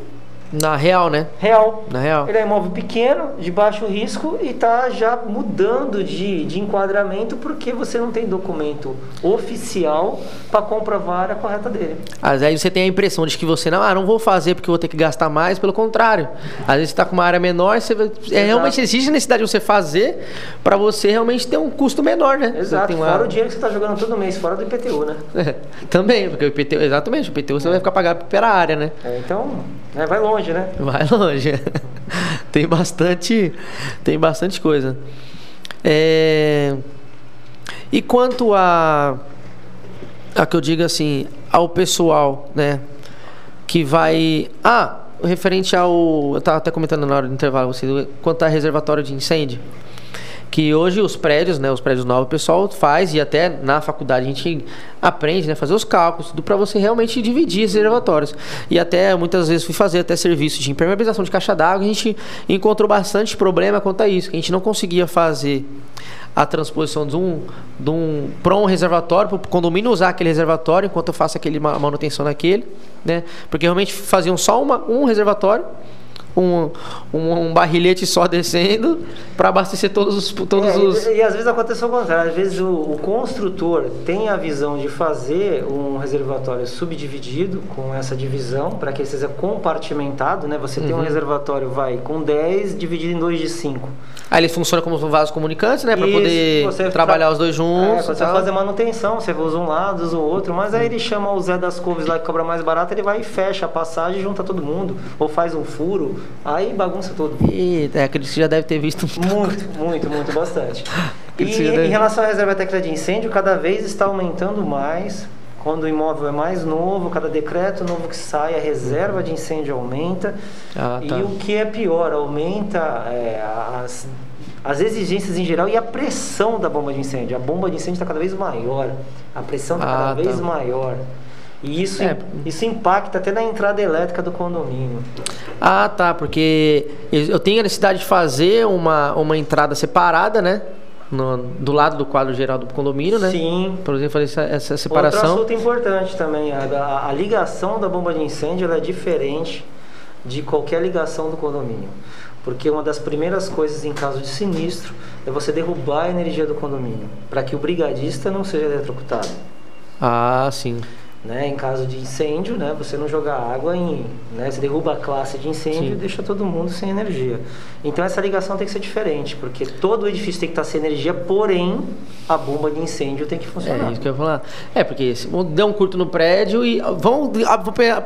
Na real, né? Real. Na real. Ele é imóvel pequeno, de baixo risco e está já mudando de, de enquadramento porque você não tem documento oficial para comprovar a área correta dele. Às vezes você tem a impressão de que você não, ah, não vou fazer porque vou ter que gastar mais, pelo contrário. Às vezes você está com uma área menor, você é, realmente existe necessidade de você fazer para você realmente ter um custo menor, né? Exato, uma... fora o dinheiro que você está jogando todo mês, fora do IPTU, né? É, [LAUGHS] também, porque o IPTU, exatamente, o IPTU você vai ficar pagado pela área, né? É, então, né, vai longe longe, né? Vai longe. [LAUGHS] tem bastante, tem bastante coisa. É... E quanto a, a que eu digo assim, ao pessoal, né, que vai, ah, referente ao, eu estava até comentando na hora do intervalo, quanto a reservatório de incêndio que hoje os prédios, né, os prédios novos, o pessoal faz e até na faculdade a gente aprende, né, fazer os cálculos, tudo para você realmente dividir esses reservatórios. E até muitas vezes fui fazer até serviço de impermeabilização de caixa d'água, a gente encontrou bastante problema quanto a isso, que a gente não conseguia fazer a transposição de um, de um para um reservatório, para o condomínio usar aquele reservatório enquanto eu faço aquele manutenção naquele, né? Porque realmente faziam só uma, um reservatório um, um, um barrilhete só descendo para abastecer todos os. Todos é, os... E, e, às vezes acontece o contrário. Às vezes o, o, construtor tem a visão de fazer um reservatório subdividido com essa divisão para que ele seja compartimentado. Né? Você uhum. tem um uhum. reservatório vai com 10 dividido em 2 de 5. Aí ele funciona como vasos comunicantes, né? Para poder trabalhar os dois juntos. É, você fazer manutenção, você usa um lado, usa o outro, mas aí ele chama o Zé das Couves lá que cobra mais barato, ele vai e fecha a passagem, junta todo mundo, ou faz um furo, aí bagunça tudo. E é aquele que já deve ter visto muito, muito, muito, bastante. [LAUGHS] e em relação à reserva técnica de incêndio, cada vez está aumentando mais. Quando o imóvel é mais novo, cada decreto novo que sai, a reserva de incêndio aumenta. Ah, tá. E o que é pior, aumenta é, as, as exigências em geral e a pressão da bomba de incêndio. A bomba de incêndio está cada vez maior, a pressão está ah, cada tá. vez maior. E isso, é. isso impacta até na entrada elétrica do condomínio. Ah, tá, porque eu tenho a necessidade de fazer uma, uma entrada separada, né? No, do lado do quadro geral do condomínio, né? Sim. Por exemplo, fazer essa, essa separação. Outro assunto importante também, a, a, a ligação da bomba de incêndio é diferente de qualquer ligação do condomínio. Porque uma das primeiras coisas em caso de sinistro é você derrubar a energia do condomínio, para que o brigadista não seja eletrocutado. Ah, sim. Né? Em caso de incêndio, né? você não jogar água em. Né? Você derruba a classe de incêndio Sim. e deixa todo mundo sem energia. Então essa ligação tem que ser diferente, porque todo o edifício tem que estar sem energia, porém a bomba de incêndio tem que funcionar. É isso que eu ia falar. É, porque se deu um curto no prédio e. Vamos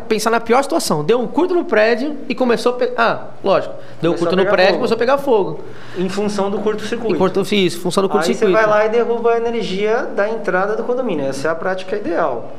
pensar na pior situação. Deu um curto no prédio e começou a. Pe... Ah, lógico. Deu um curto no prédio e começou a pegar fogo. Em função do curto-circuito. Curto, isso, função do curto-circuito. Aí você vai lá e derruba a energia da entrada do condomínio. Essa é a prática ideal.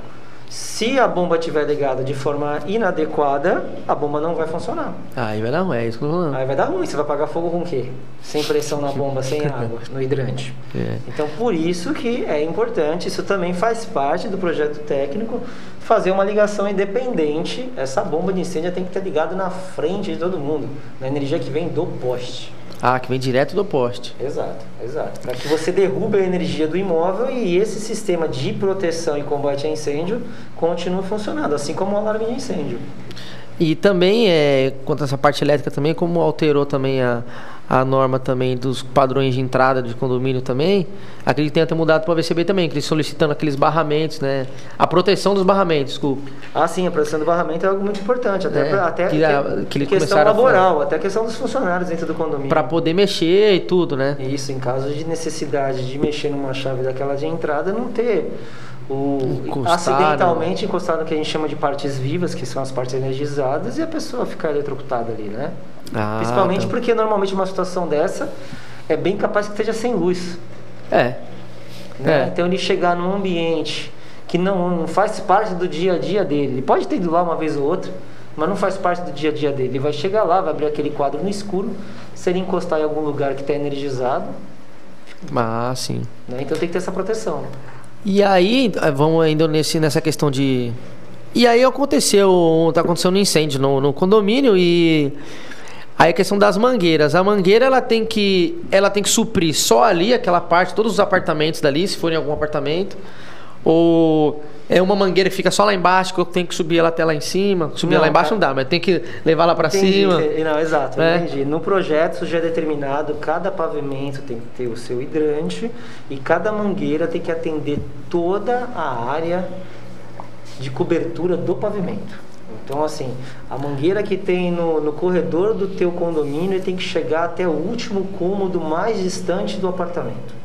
Se a bomba estiver ligada de forma inadequada, a bomba não vai funcionar. Aí vai dar ruim, é isso que eu tô falando. Aí vai dar ruim, você vai pagar fogo com o quê? Sem pressão na bomba, sem [LAUGHS] água, no hidrante. É. Então, por isso que é importante, isso também faz parte do projeto técnico, fazer uma ligação independente. Essa bomba de incêndio tem que estar ligada na frente de todo mundo, na energia que vem do poste. Ah, que vem direto do poste. Exato, exato. Para que você derrube a energia do imóvel e esse sistema de proteção e combate a incêndio continue funcionando, assim como o alarme de incêndio. E também, é, quanto a essa parte elétrica também, como alterou também a, a norma também dos padrões de entrada de condomínio também, acredito que tenha até mudado para o VCB também, que eles solicitando aqueles barramentos, né? A proteção dos barramentos, desculpe. Ah, sim, a proteção do barramento é algo muito importante, até, é, pra, até que, a, que questão laboral, a até a questão dos funcionários dentro do condomínio. Para poder mexer e tudo, né? Isso, em caso de necessidade de mexer numa chave daquela de entrada, não ter o acidentalmente encostar no que a gente chama de partes vivas, que são as partes energizadas, e a pessoa ficar eletrocutada ali, né? Ah, Principalmente tá. porque normalmente uma situação dessa é bem capaz que esteja sem luz. É. Né? é. Então ele chegar num ambiente que não, não faz parte do dia a dia dele. Ele pode ter ido lá uma vez ou outra, mas não faz parte do dia a dia dele. Ele vai chegar lá, vai abrir aquele quadro no escuro, se ele encostar em algum lugar que está energizado. Ah, sim. Né? Então tem que ter essa proteção. E aí, eh, vamos ainda nesse, nessa questão de. E aí aconteceu, tá acontecendo um incêndio no, no condomínio e aí a questão das mangueiras. A mangueira ela tem que ela tem que suprir só ali aquela parte, todos os apartamentos dali, se forem algum apartamento, Ou é uma mangueira que fica só lá embaixo, que eu tenho que subir ela até lá em cima. Subir Não, lá embaixo tá. não dá, mas tem que levar lá Entendi, cima. Não, exato, É. entendi. No projeto já é determinado, cada pavimento tem que ter o seu hidrante e cada mangueira tem que atender toda a área de cobertura do pavimento. Então, assim, a mangueira que tem no, no corredor do teu condomínio tem que chegar até o último cômodo mais distante do apartamento.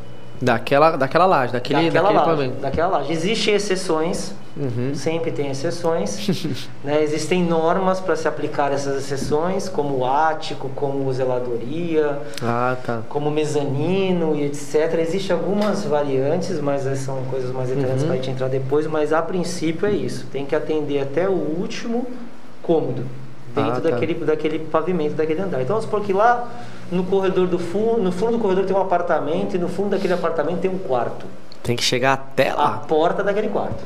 Daquela, daquela laje, daquele, daquela daquele laje, pavimento. daquela laje. Existem exceções, Uhum. sempre tem exceções. [LAUGHS] né? Existem normas para se aplicar essas exceções, como o ático, como zeladoria, Ah, tá. como mezanino e etc. Existem algumas variantes, mas são coisas mais detalhadas Uhum. para a gente entrar depois. Mas a princípio é isso. Tem que atender até o último cômodo dentro Ah, tá. daquele, daquele pavimento, daquele andar. Então vamos supor que lá no corredor do fundo, no fundo do corredor tem um apartamento e no fundo daquele apartamento tem um quarto. Tem que chegar até A lá. porta daquele quarto.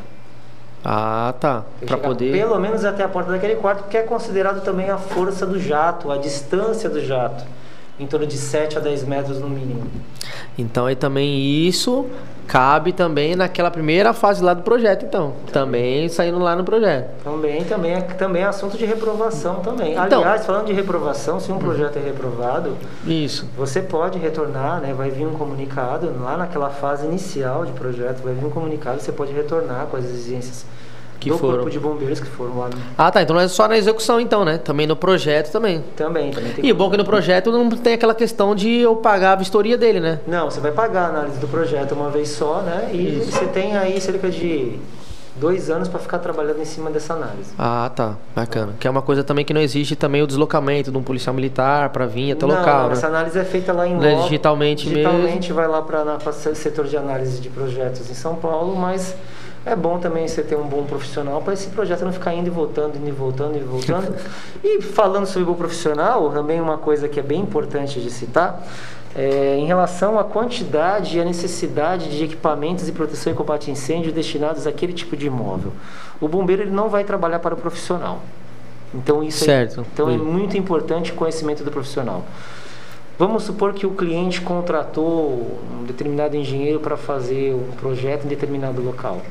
Ah, tá. Chegar poder. Pelo menos até a porta daquele quarto, porque é considerado também a força do jato, a distância do jato. Em torno de 7 a 10 metros no mínimo. Então aí também isso cabe também naquela primeira fase lá do projeto, então. Também saindo lá no projeto. Também, também, é, também é assunto de reprovação também. Então- Aliás, falando de reprovação, se um projeto é reprovado, Isso. você pode retornar, né? Vai vir um comunicado lá naquela fase inicial de projeto, vai vir um comunicado, você pode retornar com as exigências Que do foram. corpo de bombeiros que foram lá. no- Ah, tá. Então não é só na execução, então, né? Também no projeto também. Também, também tem E o bom é que no projeto não tem aquela questão de eu pagar a vistoria dele, né? Não, você vai pagar a análise do projeto uma vez só, né? E você tem aí cerca de dois anos para ficar trabalhando em cima dessa análise. Ah, tá. Bacana. Que é uma coisa também que não existe também o deslocamento de um policial militar pra vir até o local, não, né? essa análise é feita lá em é loco. digitalmente Digitalmente vai lá para o setor de análise de projetos em São Paulo, mas é bom também você ter um bom profissional para esse projeto não ficar indo e voltando, indo e voltando, indo e voltando. [LAUGHS] e falando sobre bom profissional, também uma coisa que é bem importante de citar, é, em relação à quantidade e a necessidade de equipamentos de proteção e combate a incêndio destinados àquele tipo de imóvel. O bombeiro ele não vai trabalhar para o profissional. Então isso é- Certo. então é muito importante o conhecimento do profissional. Vamos supor que o cliente contratou um determinado engenheiro para fazer um projeto em determinado local.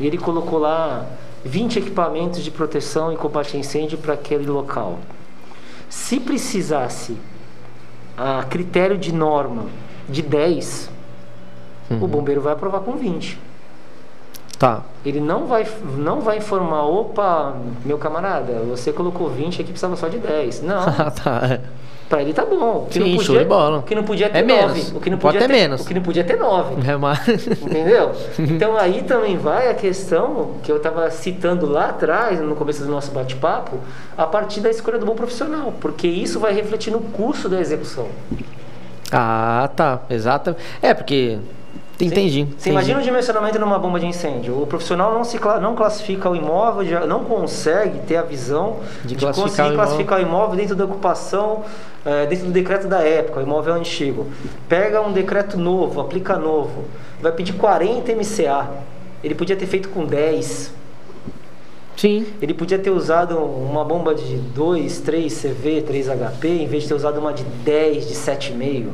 E ele colocou lá 20 equipamentos de proteção e combate a incêndio para aquele local. Se precisasse a critério de norma de 10, o bombeiro vai aprovar com 20. Tá. Ele não vai, não vai informar, opa, meu camarada, você colocou 20 aqui, precisava só de 10. Não, [LAUGHS] Ah, tá. é. Pra ele tá bom. O que Sim, show podia, de bola. O que não podia ter É menos. nove. O que não Pode podia ter menos. O que não podia ter nove. É mais. [LAUGHS] Entendeu? [LAUGHS] Então aí também vai a questão que eu estava citando lá atrás, no começo do nosso bate-papo, a partir da escolha do bom profissional. Porque isso vai refletir no custo da execução. Ah, tá. Exato. É, porque. Entendi. Você imagina o dimensionamento numa bomba de incêndio. O profissional não, se, não classifica o imóvel, já não consegue ter a visão De de, classificar o conseguir imóvel. classificar o imóvel dentro da ocupação, eh, dentro do decreto da época. O imóvel é antigo. Pega um decreto novo, aplica novo. Vai pedir 40 MCA. Ele podia ter feito com 10. Sim. Ele podia ter usado uma bomba de 2, 3 CV, 3 HP, em vez de ter usado uma de 10, de 7,5.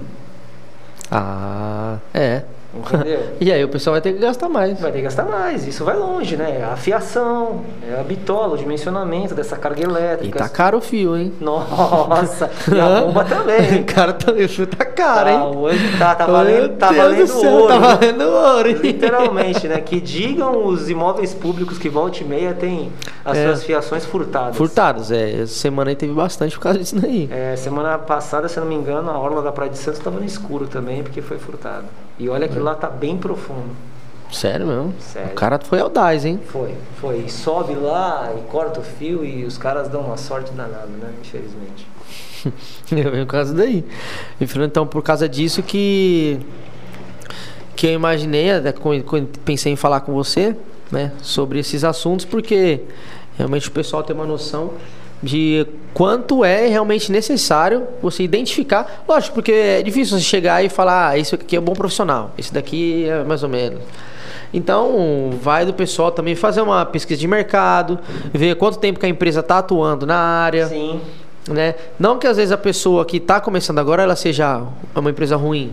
Ah, é. Entendeu? [LAUGHS] E aí o pessoal vai ter que gastar mais. Vai ter que gastar mais, isso vai longe, né? A fiação, é a bitola, o dimensionamento dessa carga E elétrica. tá caro o fio, hein? Nossa, [LAUGHS] e a bomba também. cara, tá- o fio tá caro, Tá, hein? hoje tá, tá valendo, tá Deus valendo do céu, ouro. Tá valendo ouro, hein? Literalmente, né? Que [LAUGHS] digam os imóveis públicos que volta e meia tem as É. suas fiações furtadas. Furtados, é. Essa semana aí teve bastante por causa disso daí. É, semana passada, se eu não me engano, a orla da Praia de Santos estava no escuro também, porque foi furtado. E olha que lá tá bem profundo. Sério mesmo? Sério. O cara foi audaz, hein? Foi, foi. E sobe lá e corta o fio e os caras dão uma sorte danada, né? Infelizmente. [LAUGHS] Eu venho por causa daí. Então, por causa disso que que eu imaginei, até co- pensei em falar com você, né, sobre esses assuntos, porque realmente o pessoal tem uma noção de quanto é realmente necessário você identificar. Lógico, porque é difícil você chegar e falar, ah, esse aqui é um bom profissional, esse daqui é mais ou menos. Então, vai do pessoal também fazer uma pesquisa de mercado, ver quanto tempo que a empresa está atuando na área Sim. né? Não que às vezes a pessoa que está começando agora ela seja uma empresa ruim,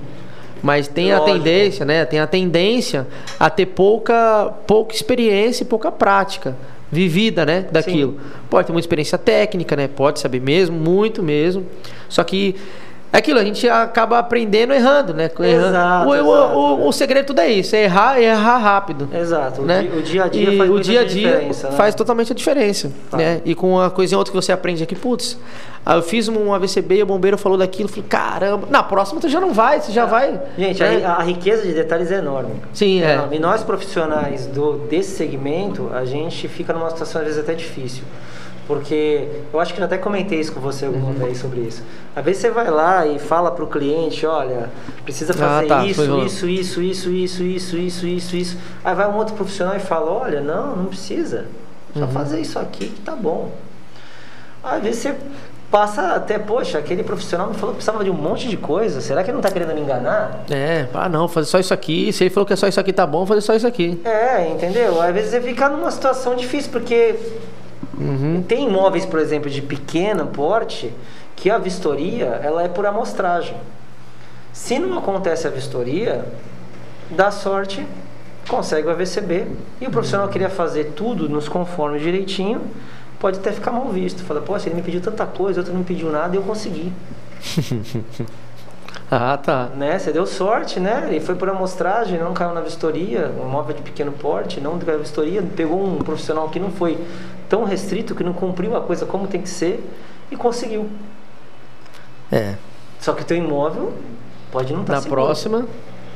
Mas tem a Lógico. tendência, né? Tem a tendência a ter pouca, pouca experiência e pouca prática vivida, né? Daquilo. Pode ter muita experiência técnica, né? Pode saber mesmo, muito mesmo. Só que é aquilo, a gente acaba aprendendo errando, né? Errando. Exato, o, o- exato. o- o segredo tudo é isso, é errar e errar rápido. Exato. O, né? o dia a dia E faz o dia a dia né? faz totalmente a diferença, Tá. né? E com uma coisinha outra que você aprende aqui, putz, aí eu fiz um AVCB e o bombeiro falou daquilo, eu falei, caramba, na próxima tu já não vai, você já vai. Gente, né? a, a riqueza de detalhes é enorme. Sim, é. enorme. E nós profissionais do, desse segmento, a gente fica numa situação às vezes até difícil. Porque eu acho que eu até comentei isso com você alguma Uhum. vez sobre isso. Às vezes você vai lá e fala para o cliente, olha, precisa Ah, fazer tá, isso, isso, isso, isso, isso, isso, isso, isso, isso. Aí vai um outro profissional e fala, olha, não, não precisa. Só Uhum. fazer isso aqui que tá bom. Às vezes você passa até, poxa, aquele profissional me falou que precisava de um monte de coisa. Será que ele não está querendo me enganar? É, ah não, fazer só isso aqui. Se ele falou que é só isso aqui tá bom, fazer só isso aqui. É, entendeu? Às vezes você fica numa situação difícil, porque Uhum. tem imóveis, por exemplo, de pequeno porte, que a vistoria ela é por amostragem. Se não acontece a vistoria, dá sorte, consegue o AVCB. E o profissional queria fazer tudo nos conformes direitinho, pode até ficar mal visto. Fala, poxa, ele me pediu tanta coisa, outro não me pediu nada e eu consegui. [LAUGHS] Ah, tá. né? Você deu sorte, né? Ele foi por amostragem, não caiu na vistoria, um imóvel de pequeno porte, não caiu na vistoria, pegou um profissional que não foi tão restrito, que não cumpriu a coisa como tem que ser e conseguiu. É. Só que o teu imóvel pode não estar Na próxima.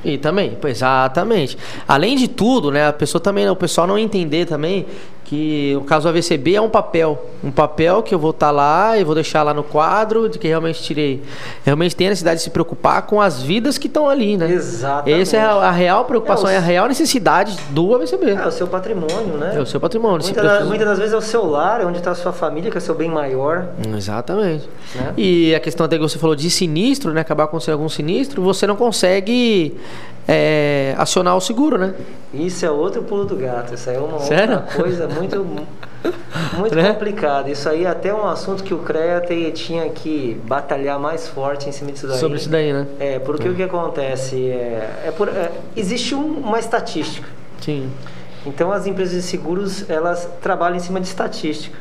E também, exatamente. Além de tudo, né, a pessoa também, o pessoal não entender também que o caso AVCB é um papel, um papel que eu vou estar lá e vou deixar lá no quadro de que realmente tirei. Realmente tem a necessidade de se preocupar com as vidas que estão ali, né? Exatamente. Essa é a, a real preocupação, É, é, os- a real necessidade do AVCB. É o seu patrimônio, né? É o seu patrimônio. Muitas, das- precisa- muitas das vezes é o seu lar, é onde está a sua família, que é o seu bem maior. Exatamente. Né? E a questão até que você falou de sinistro, né? Acabar acontecendo algum sinistro, você não consegue é, acionar o seguro, né? Isso é outro pulo do gato. Isso aí é uma Sério? outra coisa [LAUGHS] muito, muito Né? complicada. Isso aí é até um assunto que o CREA tinha que batalhar mais forte em cima disso daí. Sobre isso daí, né? É, porque o que acontece é, é por- é, existe um- uma estatística. Sim. Então as empresas de seguros elas trabalham em cima de estatística.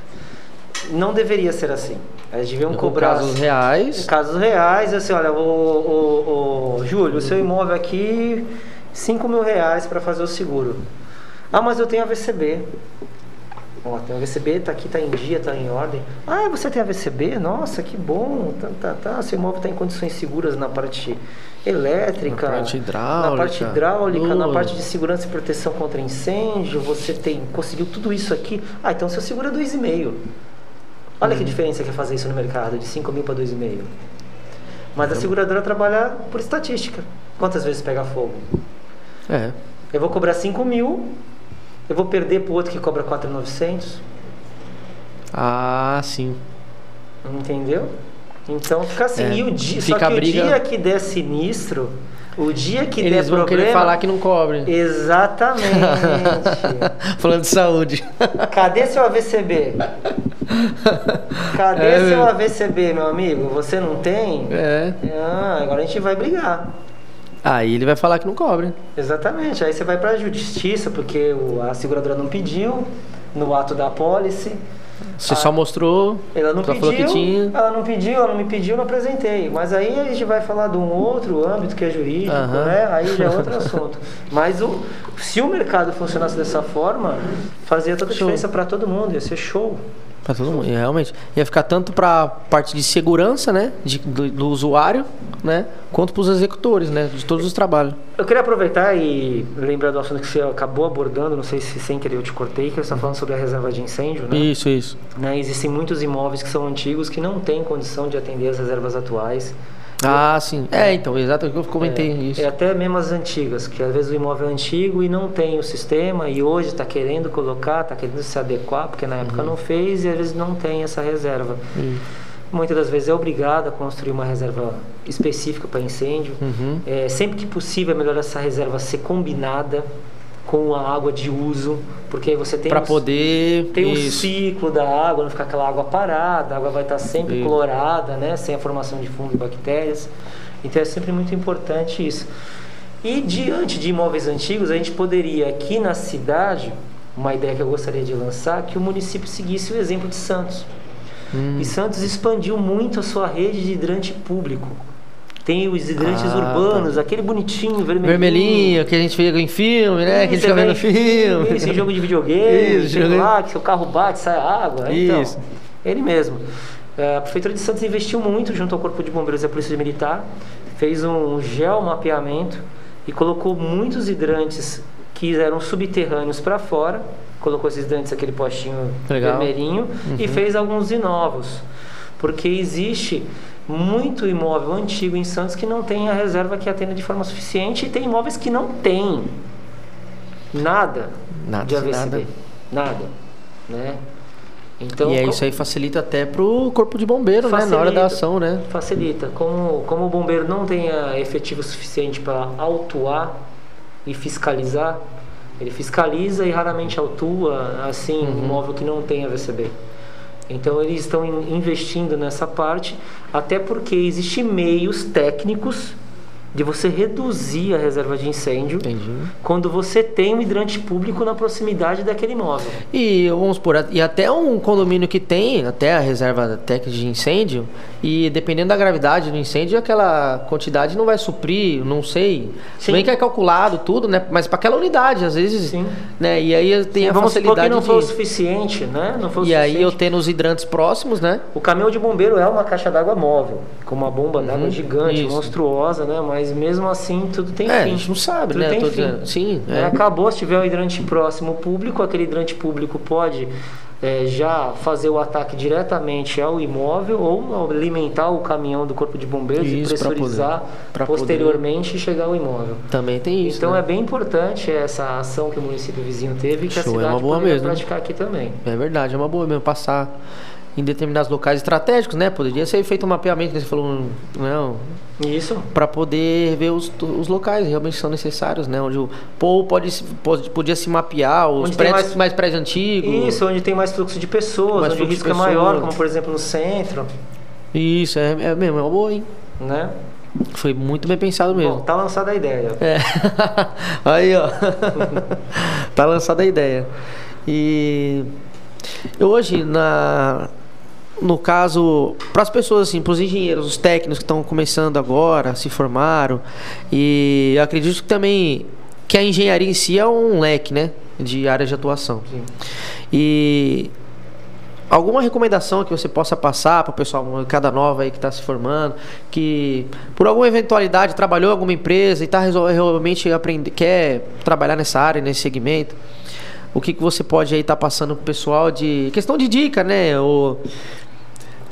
Não deveria ser assim. Elas deviam Com cobrar casos reais. casos reais, assim, olha, o, o, o Júlio, o seu imóvel aqui, 5 mil reais para fazer o seguro. Ah, mas eu tenho AVCB. Ó, tem AVCB, tá aqui, tá em dia, tá em ordem. Ah, você tem AVCB? Nossa, que bom. Tá, tá, tá. Seu imóvel está em condições seguras na parte elétrica, Na parte hidráulica, na parte hidráulica, na parte de segurança e proteção contra incêndio. Você tem conseguiu tudo isso aqui. Ah, então seu seguro é 2,5. Olha Uhum. que diferença que é fazer isso no mercado, de 5 mil para 2,5. Mas a seguradora trabalha por estatística. Quantas vezes pega fogo? É. Eu vou cobrar 5 mil, eu vou perder para o outro que cobra 4,900. Ah, sim. Entendeu? Então fica assim. É, E o dia, só que o dia que der sinistro, o dia que Eles der vão problema... querer falar que não cobre. Exatamente. [LAUGHS] Falando de saúde. Cadê seu AVCB? Cadê É, seu. AVCB, meu amigo? Você não tem? É. Ah, agora a gente vai brigar. Aí ele vai falar que não cobre. Exatamente. Aí você vai para a justiça porque a seguradora não pediu no ato da apólice. Você Ah. só mostrou. Ela não pediu, falou que tinha. ela não pediu, ela não me pediu, eu não apresentei. Mas aí a gente vai falar de um outro âmbito que é jurídico, Aham. né? Aí já é outro [LAUGHS] assunto. Mas o, se o mercado funcionasse dessa forma, fazia toda a Show. diferença para todo mundo, ia ser show. Pra todo mundo. Realmente. Ia ficar tanto pra parte de segurança, né? de- do, do usuário, né? Quanto pros executores, né? De todos os trabalhos. Eu queria aproveitar e lembrar do assunto que você acabou abordando, não sei se sem querer eu te cortei, que você está falando sobre a reserva de incêndio, né? Isso, isso. Né, Existem muitos imóveis que são antigos que não têm condição de atender as reservas atuais. Ah, sim. É, então, exato o que eu comentei é, isso. É até mesmo as antigas, que às vezes o imóvel é antigo e não tem o sistema e hoje está querendo colocar, está querendo se adequar, porque na época Uhum. não fez e às vezes não tem essa reserva. Isso. Muitas das vezes é obrigado a construir uma reserva específica para incêndio. Uhum. É, sempre que possível é melhor essa reserva ser combinada com a água de uso, porque aí você tem os- poder. tem o isso. ciclo da água, não ficar aquela água parada, a água vai estar sempre Isso. clorada, né, sem a formação de fungo e bactérias. Então é sempre muito importante isso. E diante de imóveis antigos, a gente poderia aqui na cidade, uma ideia que eu gostaria de lançar, que o município seguisse o exemplo de Santos. Hum. E Santos expandiu muito a sua rede de hidrante público. Tem os hidrantes ah, urbanos, tá. aquele bonitinho, vermelhinho. Vermelhinho, que a gente vê em filme, né? que a gente fica vendo filme. Isso, em jogo de videogame, Isso, jogo... lá, que seu carro bate, sai água. Então, Isso. Então, ele mesmo. É, a Prefeitura de Santos investiu muito junto ao Corpo de Bombeiros e à Polícia Militar, fez um geomapeamento e colocou muitos hidrantes que eram subterrâneos para fora, colocou esses hidrantes aquele postinho Legal. vermelhinho uhum. e fez alguns novos. Porque existe muito imóvel antigo em Santos que não tem a reserva que atenda de forma suficiente e tem imóveis que não tem nada, nada de AVCB. Nada. nada né? Então, e é isso aí facilita até para o corpo de bombeiro, facilita, né? Na hora da ação, né? Facilita. Como, como o bombeiro não tem efetivo suficiente para autuar e fiscalizar, ele fiscaliza e raramente autua, assim, uhum. um imóvel que não tem AVCB. Então eles estão investindo nessa parte, até porque existem meios técnicos de você reduzir a reserva de incêndio Entendi. quando você tem um hidrante público na proximidade daquele imóvel. E vamos por e até um condomínio que tem até a reserva técnica de incêndio e dependendo da gravidade do incêndio aquela quantidade não vai suprir, não sei. Sim. Bem que é calculado tudo, né? Mas para aquela unidade às vezes, Sim. né? E aí tem Sim, a vamos facilidade que não de... foi o suficiente, né? Não foi o e suficiente. aí eu tendo os hidrantes próximos, né? O caminhão de bombeiro é uma caixa d'água móvel, com uma bomba d'água uhum. gigante, Isso. monstruosa, né? Mas mesmo assim tudo tem é, fim. A gente não sabe, tudo né? Tem fim. Sim. É. Acabou, se tiver um hidrante próximo público, aquele hidrante público pode é, já fazer o ataque diretamente ao imóvel ou alimentar o caminhão do corpo de bombeiros isso, e pressurizar pra poder, pra posteriormente poder. chegar ao imóvel. Também tem isso. Então né? é bem importante essa ação que o município vizinho teve e que Show, a cidade é uma boa mesmo. praticar aqui também. É verdade, é uma boa mesmo passar em determinados locais estratégicos, né? Poderia ser feito um mapeamento, que você falou, não. Isso. Para poder ver os, os locais realmente são necessários, né? Onde o povo pode, pode podia se mapear, os onde prédios mais, mais prédios antigos. Isso, onde tem mais fluxo de pessoas, mais onde o risco é maior, como por exemplo no centro. Isso, é, é mesmo, é uma boa, hein? Né? Foi muito bem pensado mesmo. Bom, tá lançada a ideia. É. [LAUGHS] Aí, ó. [LAUGHS] tá lançada a ideia. E hoje, na, no caso, para as pessoas assim, para os engenheiros, os técnicos que estão começando agora, se formaram, e acredito que também que a engenharia em si é um leque, né, de áreas de atuação. Sim. E alguma recomendação que você possa passar para o pessoal, cada nova aí que está se formando, que por alguma eventualidade trabalhou em alguma empresa e está realmente aprender, quer trabalhar nessa área, nesse segmento? o que, que você pode aí estar tá passando pro pessoal de questão de dica, né? Ou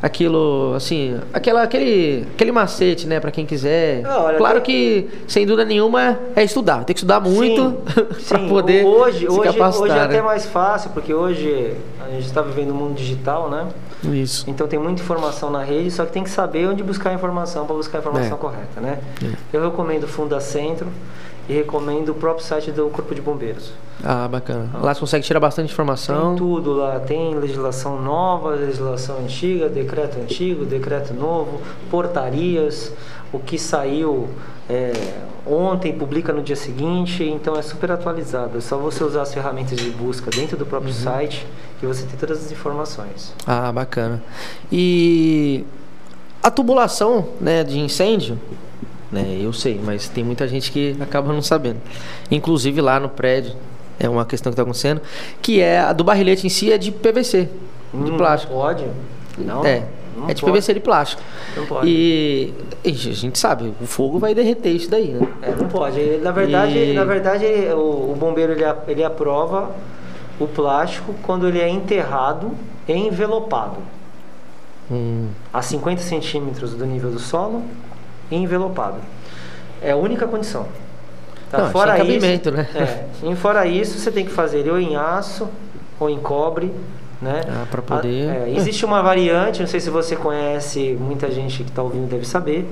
aquilo, assim, aquela, aquele, aquele macete, né, para quem quiser. Ah, claro que... sem dúvida nenhuma, é estudar. Tem que estudar muito [LAUGHS] para poder hoje, se hoje, capacitar. Hoje é né? até mais fácil, porque hoje a gente está vivendo um mundo digital, né? Isso. Então tem muita informação na rede, só que tem que saber onde buscar a informação para buscar a informação é. correta, né? É. Eu recomendo o Funda Centro e recomendo o próprio site do Corpo de Bombeiros. Ah, bacana. Lá você consegue tirar bastante informação. Tem tudo lá. Tem legislação nova, legislação antiga, decreto antigo, decreto novo, portarias, o que saiu é, ontem, publica no dia seguinte. Então é super atualizado. É só você usar as ferramentas de busca dentro do próprio uhum. site que você tem todas as informações. Ah, bacana. E a tubulação né, de incêndio, né? Eu sei, mas tem muita gente que acaba não sabendo. Inclusive lá no prédio, é uma questão que está acontecendo, que é a do barrilhete em si é de PVC, hum, de plástico. Pode? Não. É. Não é de pode. PVC de plástico. Não pode. E, e, a gente sabe, o fogo vai derreter isso daí, né? É, não pode. Na verdade, e... na verdade o, o, bombeiro ele, ele aprova o plástico quando ele é enterrado e envelopado. Hum. A 50 centímetros do nível do solo envelopado. É a única condição. Tá? Não, fora isso, né? É, e fora isso, você tem que fazer ou em aço ou em cobre, né? Ah, para poder. é, existe uma variante, não sei se você conhece, muita gente que está ouvindo deve saber.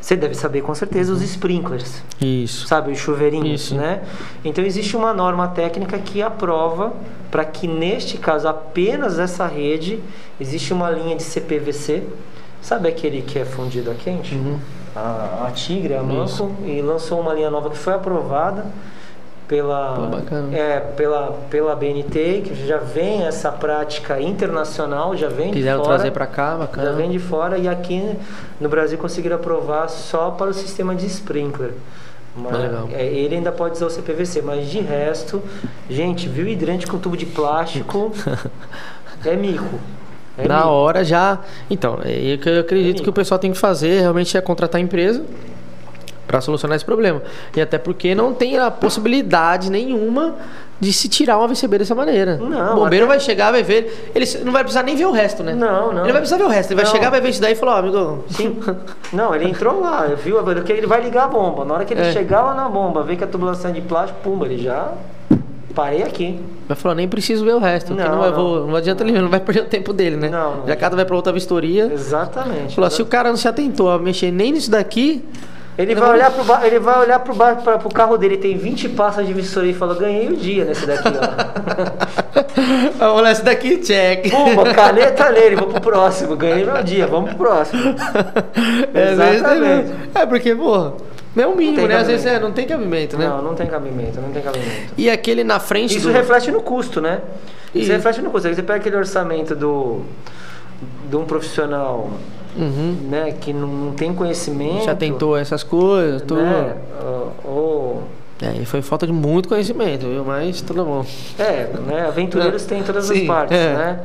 Você deve saber com certeza os sprinklers. Isso. Sabe, os chuveirinhos, Isso. né? Então existe uma norma técnica que aprova para que neste caso apenas essa rede existe uma linha de CPVC. Sabe aquele que é fundido a quente? Uhum a, a Tigre, a Manco, e lançou uma linha nova que foi aprovada pela, Pô, é, pela, pela BNT, que já vem essa prática internacional, já vem Quiseram de fora. trazer pra cá, Já bacana. vem de fora e aqui no Brasil conseguiram aprovar só para o sistema de sprinkler. Mas, Ah, legal. é, ele ainda pode usar o CPVC, mas de resto, gente, viu hidrante com tubo de plástico [LAUGHS] é mico. É Na mico. hora já. Então, é que eu acredito que o pessoal tem que fazer realmente é contratar a empresa para solucionar esse problema. E até porque não tem a possibilidade nenhuma de se tirar um AVCB dessa maneira. Não, o bombeiro até- vai chegar, vai ver. Ele não vai precisar nem ver o resto, né? Não, não. Ele vai precisar ver o resto. Ele vai Não. chegar, vai ver isso daí e falar, ó, amigo. Sim. [LAUGHS] Não, ele entrou lá, viu? Ele vai ligar a bomba. Na hora que ele É. chegar lá na bomba, vê que a tubulação é de plástico, pumba, ele já parei aqui. Vai falar, nem preciso ver o resto. Não, não, não. vou- não adianta ele, não vai perder o tempo dele, né? Não, não. Já cada vai pra outra vistoria. Exatamente. Falou, se o cara não se atentou a mexer nem nisso daqui, Ele Não vai, olhar pro ba... ele vai olhar pro, ba... pra... pro carro dele, tem 20 passas de vistoria e fala, ganhei o dia nesse daqui, ó. [LAUGHS] vamos lá, esse daqui, check. Pumba, caneta [LAUGHS] nele, vou pro próximo, ganhei meu dia, vamos pro próximo. É, Exatamente. exatamente. É porque, porra, não é o mínimo, né? Às vezes é, não tem cabimento, né? Não, não tem cabimento, não tem cabimento. E aquele na frente Isso do... reflete no custo, né? Isso E- reflete no custo. Aí Você pega aquele orçamento do de um profissional Uhum. né, que não, não tem conhecimento. Já tentou essas coisas, tudo. Né? Ou, É, e foi falta de muito conhecimento, viu? Mas tudo bom. é, né? Aventureiros têm todas Sim, as partes, é. né?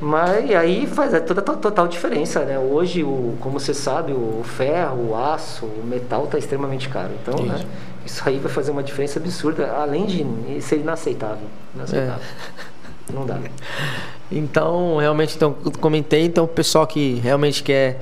Mas aí faz é toda to- total diferença, né? Hoje, o, como você sabe, o ferro, o aço, o metal está extremamente caro. Então, né? Isso. Isso aí vai fazer uma diferença absurda, além de ser inaceitável. Inaceitável. É. Não dá. Então, realmente, então, comentei, então, o pessoal que realmente quer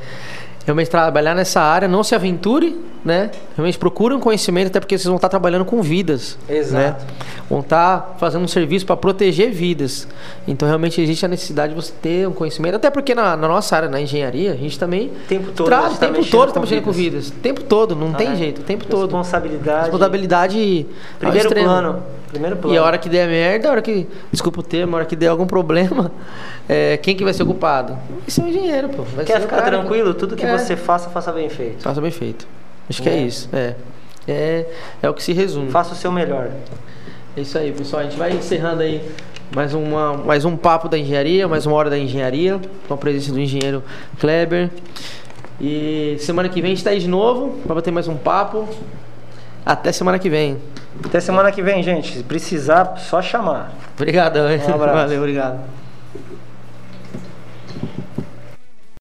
realmente trabalhar nessa área, não se aventure, né? Realmente procure um conhecimento, até porque vocês vão estar trabalhando com vidas. Exato. Né? Vão estar fazendo um serviço para proteger vidas. Então, realmente, existe a necessidade de você ter um conhecimento, até porque na, na nossa área, na engenharia, a gente também. Tempo todo traz, o tá tempo todo com está mexendo com vidas. tempo todo, não tem É. jeito, o tempo todo. Responsabilidade. Responsabilidade. Primeiro plano. Primeiro plano. E a hora que der merda, a hora que. Desculpa o termo, a hora que der algum problema, [LAUGHS] é, quem que vai ser o culpado? Vai ser o engenheiro, pô. Vai Quer ficar cara tranquilo? Tudo que É. você faça, faça bem feito. Faça bem feito. Acho que é É. isso. É. É, é o que se resume. Faça o seu melhor. É isso aí, pessoal. A gente vai encerrando aí mais, uma, mais um papo da engenharia, mais uma hora da engenharia, com a presença do engenheiro Kleber. E semana que vem a gente tá aí de novo para bater mais um papo. Até semana que vem. Até semana que vem, gente. Se precisar, só chamar. Obrigadão. hein? Um abraço. Valeu, obrigado.